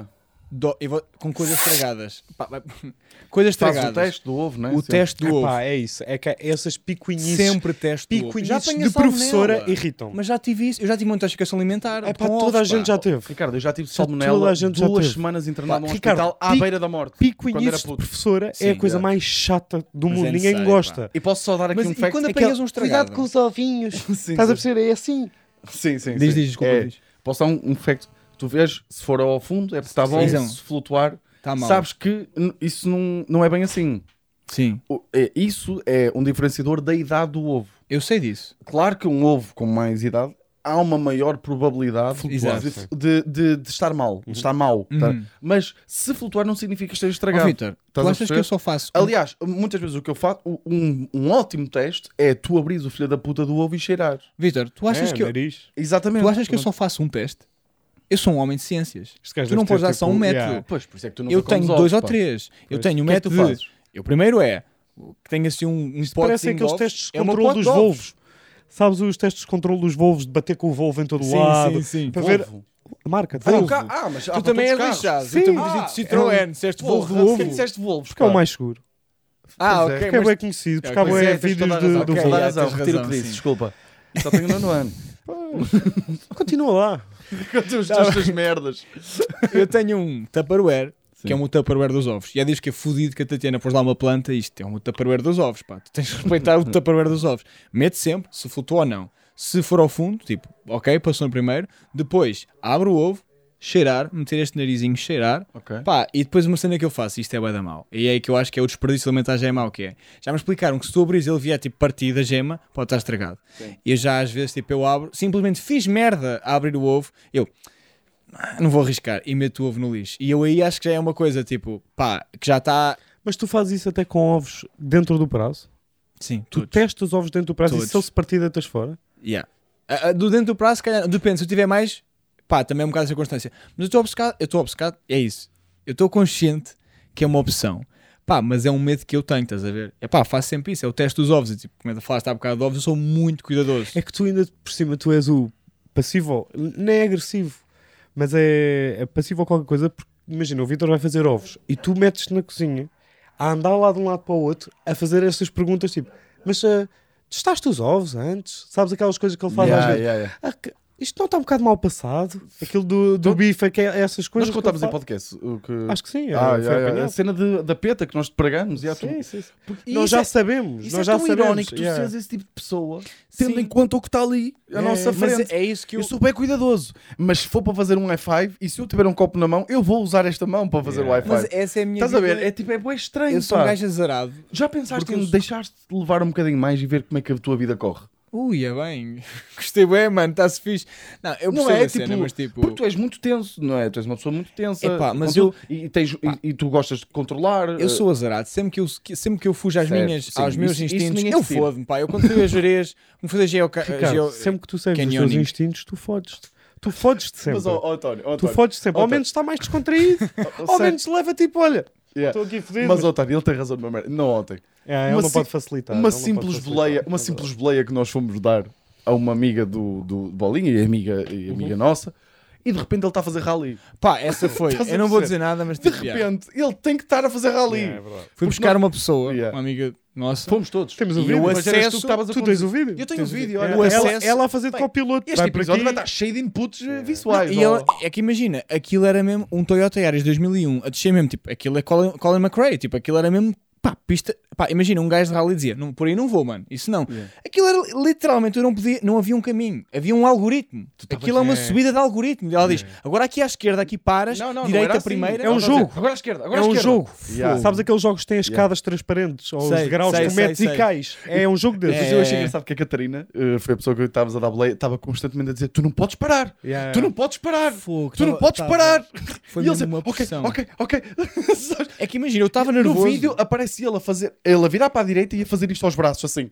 Speaker 1: Do- eu vou- com coisas estragadas. Pá, coisas
Speaker 2: Faz o
Speaker 1: estragadas.
Speaker 2: teste do ovo, não é?
Speaker 1: O
Speaker 2: Sempre.
Speaker 1: teste do ovo.
Speaker 3: Epá, é isso. É que essas picuinhices,
Speaker 1: Sempre teste do ovo.
Speaker 3: picuinhices
Speaker 1: apanhei
Speaker 3: de professora irritam.
Speaker 1: Mas já tive isso. Eu já tive uma intoxicação alimentar.
Speaker 3: É pá, toda a
Speaker 1: ovos,
Speaker 3: gente
Speaker 1: pá.
Speaker 3: já teve.
Speaker 2: Ricardo, eu já tive
Speaker 3: Já
Speaker 2: salmonela
Speaker 3: toda a gente já
Speaker 2: duas
Speaker 3: teve.
Speaker 2: semanas internado
Speaker 3: Pá,
Speaker 2: num
Speaker 3: Ricardo,
Speaker 2: hospital à beira da morte.
Speaker 3: Picuinhices de professora é
Speaker 1: Sim,
Speaker 3: a coisa
Speaker 2: exato.
Speaker 3: mais chata do
Speaker 1: Mas
Speaker 3: mundo.
Speaker 1: é
Speaker 3: Ninguém
Speaker 1: necessário,
Speaker 3: gosta.
Speaker 2: E posso só dar aqui
Speaker 1: Mas
Speaker 2: um
Speaker 1: e
Speaker 2: fact?
Speaker 1: quando apanhas um estragado?
Speaker 3: Cuidado com os ovinhos. Estás a perceber? É assim.
Speaker 2: Sim, sim,
Speaker 1: Diz,
Speaker 2: sim.
Speaker 1: diz, desculpa,
Speaker 2: É,
Speaker 1: diz.
Speaker 2: Posso dar um, um fact? Tu vês, se for ao fundo, é porque está bom,
Speaker 1: Sim.
Speaker 2: se flutuar,
Speaker 1: Está mal.
Speaker 2: sabes que isso não, não é bem assim.
Speaker 1: Sim.
Speaker 2: O- é- isso é um diferenciador da idade do ovo.
Speaker 1: Eu sei disso.
Speaker 2: Claro que um ovo com mais idade há uma maior probabilidade de, de, de- de estar mal, de estar mal. tá?
Speaker 1: Uhum.
Speaker 2: Mas se flutuar não significa que esteja
Speaker 1: Ó,
Speaker 2: estragado.
Speaker 1: Vitor, tu
Speaker 2: Estás a
Speaker 1: achas que
Speaker 2: perceber?
Speaker 1: eu só faço.
Speaker 2: Aliás, muitas vezes o que eu faço, um, um ótimo teste é tu abris o filho da puta do ovo e cheirar.
Speaker 1: Vitor, tu achas
Speaker 3: É,
Speaker 1: que eu.
Speaker 3: nariz.
Speaker 2: Exatamente.
Speaker 1: Tu achas que eu só faço um teste? Eu sou um homem de ciências. Tu não podes dar só um método.
Speaker 3: yeah.
Speaker 2: Pois, por isso é que tu não
Speaker 1: Eu tenho dois ou três. Eu tenho um
Speaker 2: O é tu
Speaker 1: método.
Speaker 2: fazes?
Speaker 1: Eu primeiro é. Que tenho assim um, um
Speaker 3: Isto parece
Speaker 1: potezinho de
Speaker 3: aqueles testes de
Speaker 1: É
Speaker 3: controle dos volvos. Sabes os testes de controle dos volvos, de bater com o volvo em todo
Speaker 1: Sim,
Speaker 3: lado?
Speaker 1: sim, sim.
Speaker 3: Para ver
Speaker 2: Volvo.
Speaker 3: a marca de
Speaker 2: Ah,
Speaker 3: Volvo.
Speaker 2: ca- ah, mas há
Speaker 1: Tu também és lixado.
Speaker 3: Sim.
Speaker 1: Eu também
Speaker 2: Ah,
Speaker 1: Citroën, disseste Volvo ovo.
Speaker 2: sim, disseste Volvos.
Speaker 3: Porque é o mais seguro.
Speaker 1: Ah,
Speaker 2: é.
Speaker 1: ok.
Speaker 3: Porque é bem conhecido, porque há bué
Speaker 2: é, tens
Speaker 3: vídeos do
Speaker 1: Volvo. Yeah,
Speaker 2: razão.
Speaker 1: tens
Speaker 2: Retiro o que disse, desculpa. Só tenho nono ano.
Speaker 3: Continua lá.
Speaker 2: Com as tuas merdas.
Speaker 1: Eu tenho um Tupperware,
Speaker 2: Sim.
Speaker 1: que é um Tupperware dos ovos. E há dias que é fodido que a Tatiana pôs lá uma planta e isto é um Tupperware dos ovos, pá. Tu tens de respeitar o Tupperware dos ovos. Mete sempre, se flutua ou não. Se for ao fundo, tipo, ok, passou no primeiro. Depois, abre o ovo, cheirar, meter este narizinho, cheirar.
Speaker 2: Ok.
Speaker 1: Pá, e depois uma cena que eu faço, isto é bué da mau. E é aí que eu acho que é o desperdício alimentar já é mau, que é. Já me explicaram que se tu abris ele vier tipo partido da gema, pode estar estragado.
Speaker 2: Sim.
Speaker 1: E eu já às vezes, tipo, eu abro, simplesmente fiz merda a abrir o ovo, eu "Ah, não vou arriscar e meto o ovo no lixo. E eu aí acho que já é uma coisa, tipo, pá, que já está...
Speaker 3: Mas tu fazes isso até com ovos dentro do prazo?
Speaker 1: Sim,
Speaker 3: Tu
Speaker 1: todos.
Speaker 3: testas ovos dentro do prazo
Speaker 1: Todos.
Speaker 3: e se ele se partir deitas fora?
Speaker 1: Yeah. Ah, ah, do dentro do prazo, se calhar, depende, se eu tiver mais, pá, também é um bocado de circunstância. Mas eu estou obcecado, eu estou obcecado, é isso. Eu estou consciente que é uma opção. Pá, mas é um medo que eu tenho, estás a ver? É pá, faço sempre isso, é o teste dos ovos. E, tipo, como é que falaste há bocado de ovos, eu sou muito cuidadoso.
Speaker 3: É que tu ainda por cima tu és o passivo, nem é agressivo, mas é, é passivo ou qualquer coisa, porque imagina, o Vitor vai fazer ovos e tu metes-te na cozinha a andar lá de um lado para o outro a fazer estas perguntas tipo, mas uh, testaste os ovos antes? Sabes aquelas coisas que ele faz às
Speaker 2: Yeah,
Speaker 3: vezes?
Speaker 2: yeah, yeah.
Speaker 3: Isto não está um bocado mal passado? Aquilo do, do bife, é que é essas coisas.
Speaker 2: Nós contámos
Speaker 3: ele
Speaker 2: em podcast. O que...
Speaker 3: Acho que sim. é,
Speaker 2: Ah, yeah, yeah.
Speaker 3: apanhado.
Speaker 2: A cena de- da peta que nós te pregamos. yeah, tu-
Speaker 3: Sim, sim, sim.
Speaker 2: E
Speaker 3: Nós já
Speaker 2: é-
Speaker 3: sabemos.
Speaker 2: Isso
Speaker 3: nós
Speaker 2: é
Speaker 3: já
Speaker 2: tão
Speaker 3: sabemos.
Speaker 2: irónico tu
Speaker 3: yeah.
Speaker 2: seres esse tipo de pessoa, tendo
Speaker 1: Sim.
Speaker 2: em conta o que está ali à
Speaker 1: É,
Speaker 2: nossa
Speaker 1: mas
Speaker 2: frente.
Speaker 1: é isso que eu...
Speaker 2: Eu sou bem cuidadoso, mas se for para fazer um i5 e se eu tiver um copo na mão, eu vou usar esta mão para fazer
Speaker 3: Yeah.
Speaker 2: o
Speaker 1: Mas
Speaker 2: i5.
Speaker 1: essa é a minha
Speaker 2: Estás a ver?
Speaker 1: vida.
Speaker 2: É tipo, é bem estranho.
Speaker 1: Eu sou um gajo azarado.
Speaker 2: Já pensaste
Speaker 1: Porque
Speaker 2: em
Speaker 1: eu-
Speaker 2: deixar-te levar um bocadinho mais e ver como é que a tua vida corre?
Speaker 1: Ui, é bem. Gostei bem, mano, está-se fixe. Não, eu
Speaker 2: Não é,
Speaker 1: a cena,
Speaker 2: tipo,
Speaker 1: mas tipo...
Speaker 2: Porque tu és muito tenso, não é? Tu és uma pessoa muito tensa.
Speaker 1: Epá, mas
Speaker 2: tudo.
Speaker 1: eu-
Speaker 2: E, tens- e- e tu gostas de controlar.
Speaker 1: Eu
Speaker 2: eh,
Speaker 1: sou azarado, sempre que eu, sempre que eu fujo às
Speaker 2: Certo,
Speaker 1: minhas,
Speaker 2: sim,
Speaker 1: aos meus
Speaker 2: isso- isso
Speaker 1: instintos,
Speaker 2: ninguém
Speaker 1: eu fodo-me, pá. Eu quando fui a Jerez, me fazer geoca...
Speaker 3: Ricardo,
Speaker 1: geo...
Speaker 3: sempre que tu segues os teus
Speaker 1: canyoning.
Speaker 3: instintos, tu fodes-te. Tu fodes-te sempre.
Speaker 2: Mas, ó, ó, António,
Speaker 3: Tu
Speaker 2: António,
Speaker 3: fodes sempre.
Speaker 2: ó,
Speaker 3: Ao menos está mais descontraído. Ao menos leva tipo, olha. Estou aqui fodido.
Speaker 2: Mas, ó, António, ele tem razão numa merda. Não ontem.
Speaker 3: É, ele
Speaker 2: uma
Speaker 3: não pode facilitar.
Speaker 2: uma
Speaker 3: não
Speaker 2: simples
Speaker 3: pode facilitar.
Speaker 2: boleia, uma
Speaker 3: É
Speaker 2: simples boleia que nós fomos dar a uma amiga do, do Bolinha e amiga, e amiga nossa, e de repente ele está a fazer rally.
Speaker 1: Pá, essa foi. Eu não vou dizer nada, mas
Speaker 2: De
Speaker 1: tipo, yeah.
Speaker 2: repente, ele tem que estar a fazer rally.
Speaker 3: Yeah, é
Speaker 1: fui buscar uma pessoa,
Speaker 2: Yeah.
Speaker 1: uma amiga nossa.
Speaker 2: Fomos todos.
Speaker 3: Temos o
Speaker 1: E
Speaker 3: vídeo.
Speaker 1: o
Speaker 2: tu
Speaker 1: acesso-
Speaker 2: que estavas a
Speaker 3: Tu tens o vídeo?
Speaker 2: Eu tenho o vídeo, olha.
Speaker 1: O
Speaker 3: ela,
Speaker 1: acesso-
Speaker 3: ela a fazer de copiloto.
Speaker 2: Este
Speaker 3: vai por
Speaker 2: episódio
Speaker 3: aqui.
Speaker 2: vai estar cheio de inputs eh, visuais.
Speaker 1: E
Speaker 2: ó.
Speaker 1: ela, é que imagina, aquilo era mesmo um Toyota Yaris 2001, a descer mesmo, tipo, aquilo é Colin, Colin McRae, tipo, aquilo era mesmo, pá, pista, pá, imagina, um gajo de rally dizia, não, por aí não vou, mano, isso não.
Speaker 2: Yeah.
Speaker 1: Aquilo era, literalmente, eu não podia, não havia um caminho, havia um algoritmo. Aquilo é uma
Speaker 3: É.
Speaker 1: subida de algoritmo. E ela diz, agora aqui à esquerda, aqui paras,
Speaker 2: Não, não, não
Speaker 1: direita
Speaker 2: assim.
Speaker 1: primeira.
Speaker 3: É um jogo.
Speaker 2: Agora à esquerda, agora
Speaker 3: É um jogo.
Speaker 2: Yeah.
Speaker 3: Sabes aqueles jogos que têm as escadas transparentes ou
Speaker 1: Sei,
Speaker 3: os degraus
Speaker 1: sei,
Speaker 3: que metes e cais? É um jogo desses.
Speaker 2: Mas
Speaker 1: É.
Speaker 2: eu achei engraçado que a Catarina eh, foi a pessoa que estavas a dar boleia, estava constantemente a dizer: Tu não podes parar,
Speaker 3: Yeah.
Speaker 2: tu não podes parar,
Speaker 1: Fogo,
Speaker 2: tu não podes parar.
Speaker 1: Foi
Speaker 2: e ele
Speaker 1: uma
Speaker 2: Ok,
Speaker 1: pressão.
Speaker 2: ok, ok.
Speaker 1: É que imagina, eu estava
Speaker 2: no
Speaker 1: nervoso.
Speaker 2: vídeo aparece ele a fazer, ele a virar para a direita e a fazer isto aos braços assim.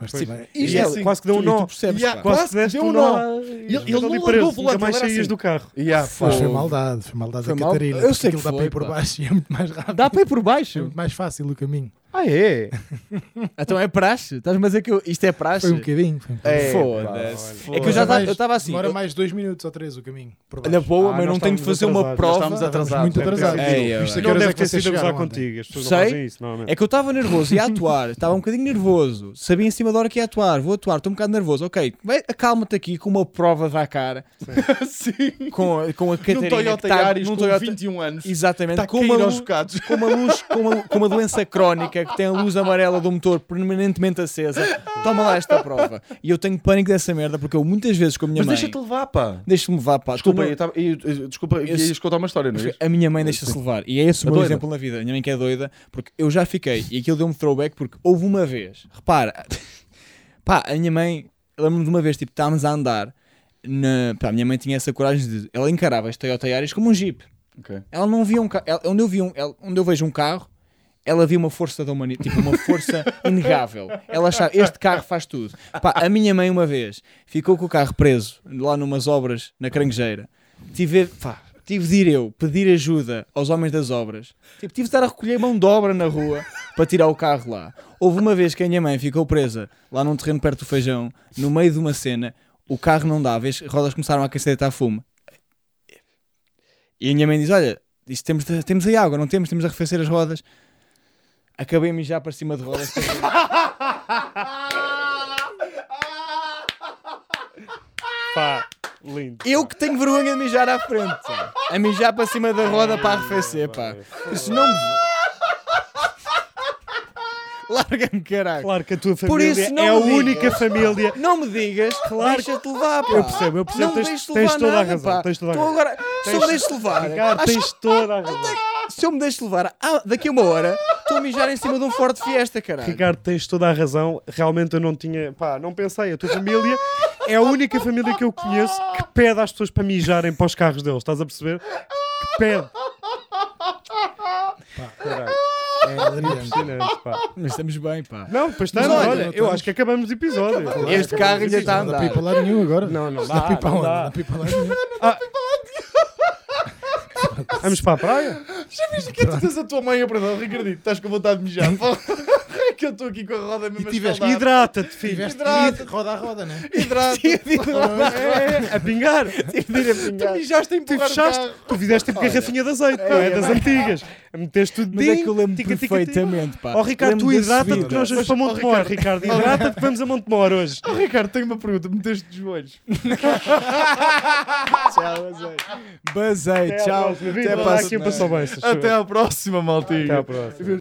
Speaker 4: Mas
Speaker 2: Isto
Speaker 3: E
Speaker 2: é
Speaker 3: é
Speaker 2: assim.
Speaker 3: quase que deu um
Speaker 1: e
Speaker 3: nó.
Speaker 1: percebes,
Speaker 2: Yeah,
Speaker 1: pá.
Speaker 3: Quase
Speaker 2: Quase
Speaker 3: que
Speaker 2: deu
Speaker 3: um nó.
Speaker 2: nó.
Speaker 3: E
Speaker 2: ele
Speaker 3: ali
Speaker 2: não largou o
Speaker 3: mais
Speaker 2: ele
Speaker 3: saías
Speaker 2: assim.
Speaker 3: do carro.
Speaker 2: Yeah,
Speaker 4: Mas foi
Speaker 2: fogo.
Speaker 4: maldade, foi maldade
Speaker 1: Foi
Speaker 4: da
Speaker 1: mal-
Speaker 4: Catarina.
Speaker 1: eu sei que
Speaker 4: aquilo dá para
Speaker 1: foi,
Speaker 4: ir por baixo e é muito mais rápido.
Speaker 1: Dá para ir por
Speaker 4: É
Speaker 1: baixo.
Speaker 4: muito mais fácil o caminho.
Speaker 3: Ah, é?
Speaker 1: Então é praxe. Estás-me a dizer que eu- isto é praxe?
Speaker 4: Foi um bocadinho.
Speaker 2: É,
Speaker 1: Foda-se. É que eu já estava assim.
Speaker 4: Demora
Speaker 1: eu-
Speaker 4: mais dois minutos ou três o caminho.
Speaker 1: Olha, boa,
Speaker 3: Ah,
Speaker 1: mas não tenho
Speaker 3: estávamos
Speaker 1: fazer uma
Speaker 3: atrasados.
Speaker 1: prova.
Speaker 2: Estávamos atrasados.
Speaker 4: muito atrasados. Isto é que
Speaker 3: Não deve
Speaker 4: é
Speaker 3: ter sido a gozar contigo. As pessoas não
Speaker 1: Sei.
Speaker 3: fazem isso, normalmente.
Speaker 1: É que eu estava nervoso, ia atuar, estava um bocadinho nervoso, sabia em cima da hora que ia atuar, vou atuar, estou um bocado nervoso, ok, vai, acalma-te aqui com uma prova da cara,
Speaker 2: Sim.
Speaker 1: com, a- com a
Speaker 2: Num
Speaker 1: Catarina,
Speaker 2: Toyota
Speaker 1: que tá-
Speaker 2: Yaris
Speaker 1: num
Speaker 2: com
Speaker 1: Toyota-
Speaker 2: 21 anos.
Speaker 1: exatamente, uma, uma uma, com uma doença crónica, que tem a luz amarela do motor permanentemente acesa, toma lá esta prova. E eu tenho pânico dessa merda, porque eu muitas vezes com a minha
Speaker 2: Mas
Speaker 1: mãe,
Speaker 2: deixa-te levar, pá.
Speaker 1: deixa-me levar, pá,
Speaker 2: Desculpa, eu tava- eu- eu- desculpa,
Speaker 1: Esse-
Speaker 2: ias contar uma história, não é?
Speaker 1: A minha mãe deixa-se levar. E é esse o
Speaker 2: É
Speaker 1: meu exemplo na vida. A minha mãe que é doida, porque eu já fiquei. E aquilo deu-me throwback porque houve uma vez. Repara, pá, a minha mãe, eu lembro-me de uma vez, tipo, estávamos a andar. Na, pá, a minha mãe tinha essa coragem de. Ela encarava este Toyota Yaris como um Jeep.
Speaker 2: Ok.
Speaker 1: Ela não via um carro. Onde, eu vi um, ela- onde eu vejo um carro, ela via uma força da humanidade, tipo, uma força inegável. Ela achava, este carro faz tudo. Pá, a minha mãe, uma vez, ficou com o carro preso lá numas obras na Caranguejeira. Tive, pá, tive de ir eu pedir ajuda aos homens das obras. Tipo, tive de estar a recolher mão de obra na rua para tirar o carro lá. Houve uma vez que a minha mãe ficou presa lá num terreno perto do feijão, no meio de uma cena, o carro não dava, as rodas começaram a aquecer a fumo. E a minha mãe diz: Olha, isto temos, de- temos aí água, não temos, temos a arrefecer as rodas. Acabei a mijar para cima de rodas.
Speaker 3: Pá, lindo.
Speaker 1: Eu que tenho vergonha de mijar à frente, pá. a mijar para cima da roda para arrefecer, pá. Isso não me. Larga-me, caralho.
Speaker 3: Claro que a tua
Speaker 1: Por
Speaker 3: família
Speaker 1: isso não
Speaker 3: é a
Speaker 1: me
Speaker 3: única
Speaker 1: digas.
Speaker 3: família.
Speaker 1: Não me digas,
Speaker 3: Claro.
Speaker 1: deixa-te levar, pá.
Speaker 3: Eu percebo, eu percebo,
Speaker 1: Não
Speaker 3: tens-
Speaker 1: deixes
Speaker 3: tens
Speaker 1: levar
Speaker 3: toda a
Speaker 1: nada,
Speaker 3: razão,
Speaker 1: pá.
Speaker 3: tens toda a razão.
Speaker 1: agora, me deixes levar,
Speaker 3: Ricardo,
Speaker 1: acho
Speaker 3: tens toda a razão.
Speaker 1: Se eu me deixo levar, ah, daqui a uma hora, estou a mijar em cima de um Ford Fiesta, caralho.
Speaker 3: Ricardo, tens toda a razão. Realmente eu não tinha. Pá, não pensei. A tua família é a única família que eu conheço que pede às pessoas para mijarem para os carros deles. Estás a perceber? Que pede. Caralho,
Speaker 4: É
Speaker 3: impressionante, pá.
Speaker 1: Mas estamos bem, pá.
Speaker 3: Não, depois
Speaker 1: Mas
Speaker 3: estamos.
Speaker 1: olha,
Speaker 3: Olha,
Speaker 4: não
Speaker 3: eu
Speaker 4: estamos.
Speaker 3: acho que acabamos o episódio.
Speaker 1: Este carro ainda está a
Speaker 4: Não dá para ir
Speaker 1: andar.
Speaker 4: para lado nenhum agora.
Speaker 3: Não, não
Speaker 4: Dá
Speaker 3: dá.
Speaker 4: para ir para
Speaker 3: não
Speaker 4: onde? Não
Speaker 3: dá.
Speaker 4: dá para ir para lado nenhum.
Speaker 3: Vamos para a praia?
Speaker 2: Já viste que tu tens a tua mãe a perder, Ricardito? Estás com vontade de mijar? É que eu estou aqui com a roda mesmo a
Speaker 4: tiveste-.
Speaker 3: Hidrata-te, filho.
Speaker 4: Tiveste
Speaker 2: Hidrata.
Speaker 4: roda a roda, né?
Speaker 2: Hidrata.
Speaker 3: É, a pingar.
Speaker 2: Tu mijaste a empurrar
Speaker 3: fechaste, tu fizeste tipo garrafinha de azeite, pá, é das antigas. Meteste tudo
Speaker 1: Mas é que eu lembro perfeitamente, pá.
Speaker 3: Ó Ricardo, tu hidrata-te que nós vamos para Montemor, Ricardo. Hidrata-te que vamos a Montemor hoje.
Speaker 2: Oh, Ricardo, tenho uma pergunta. Meteste dos joelhos.
Speaker 1: Tchau, basei. Basei, tchau. Até
Speaker 2: à próxima, maltinho.
Speaker 3: Até à próxima.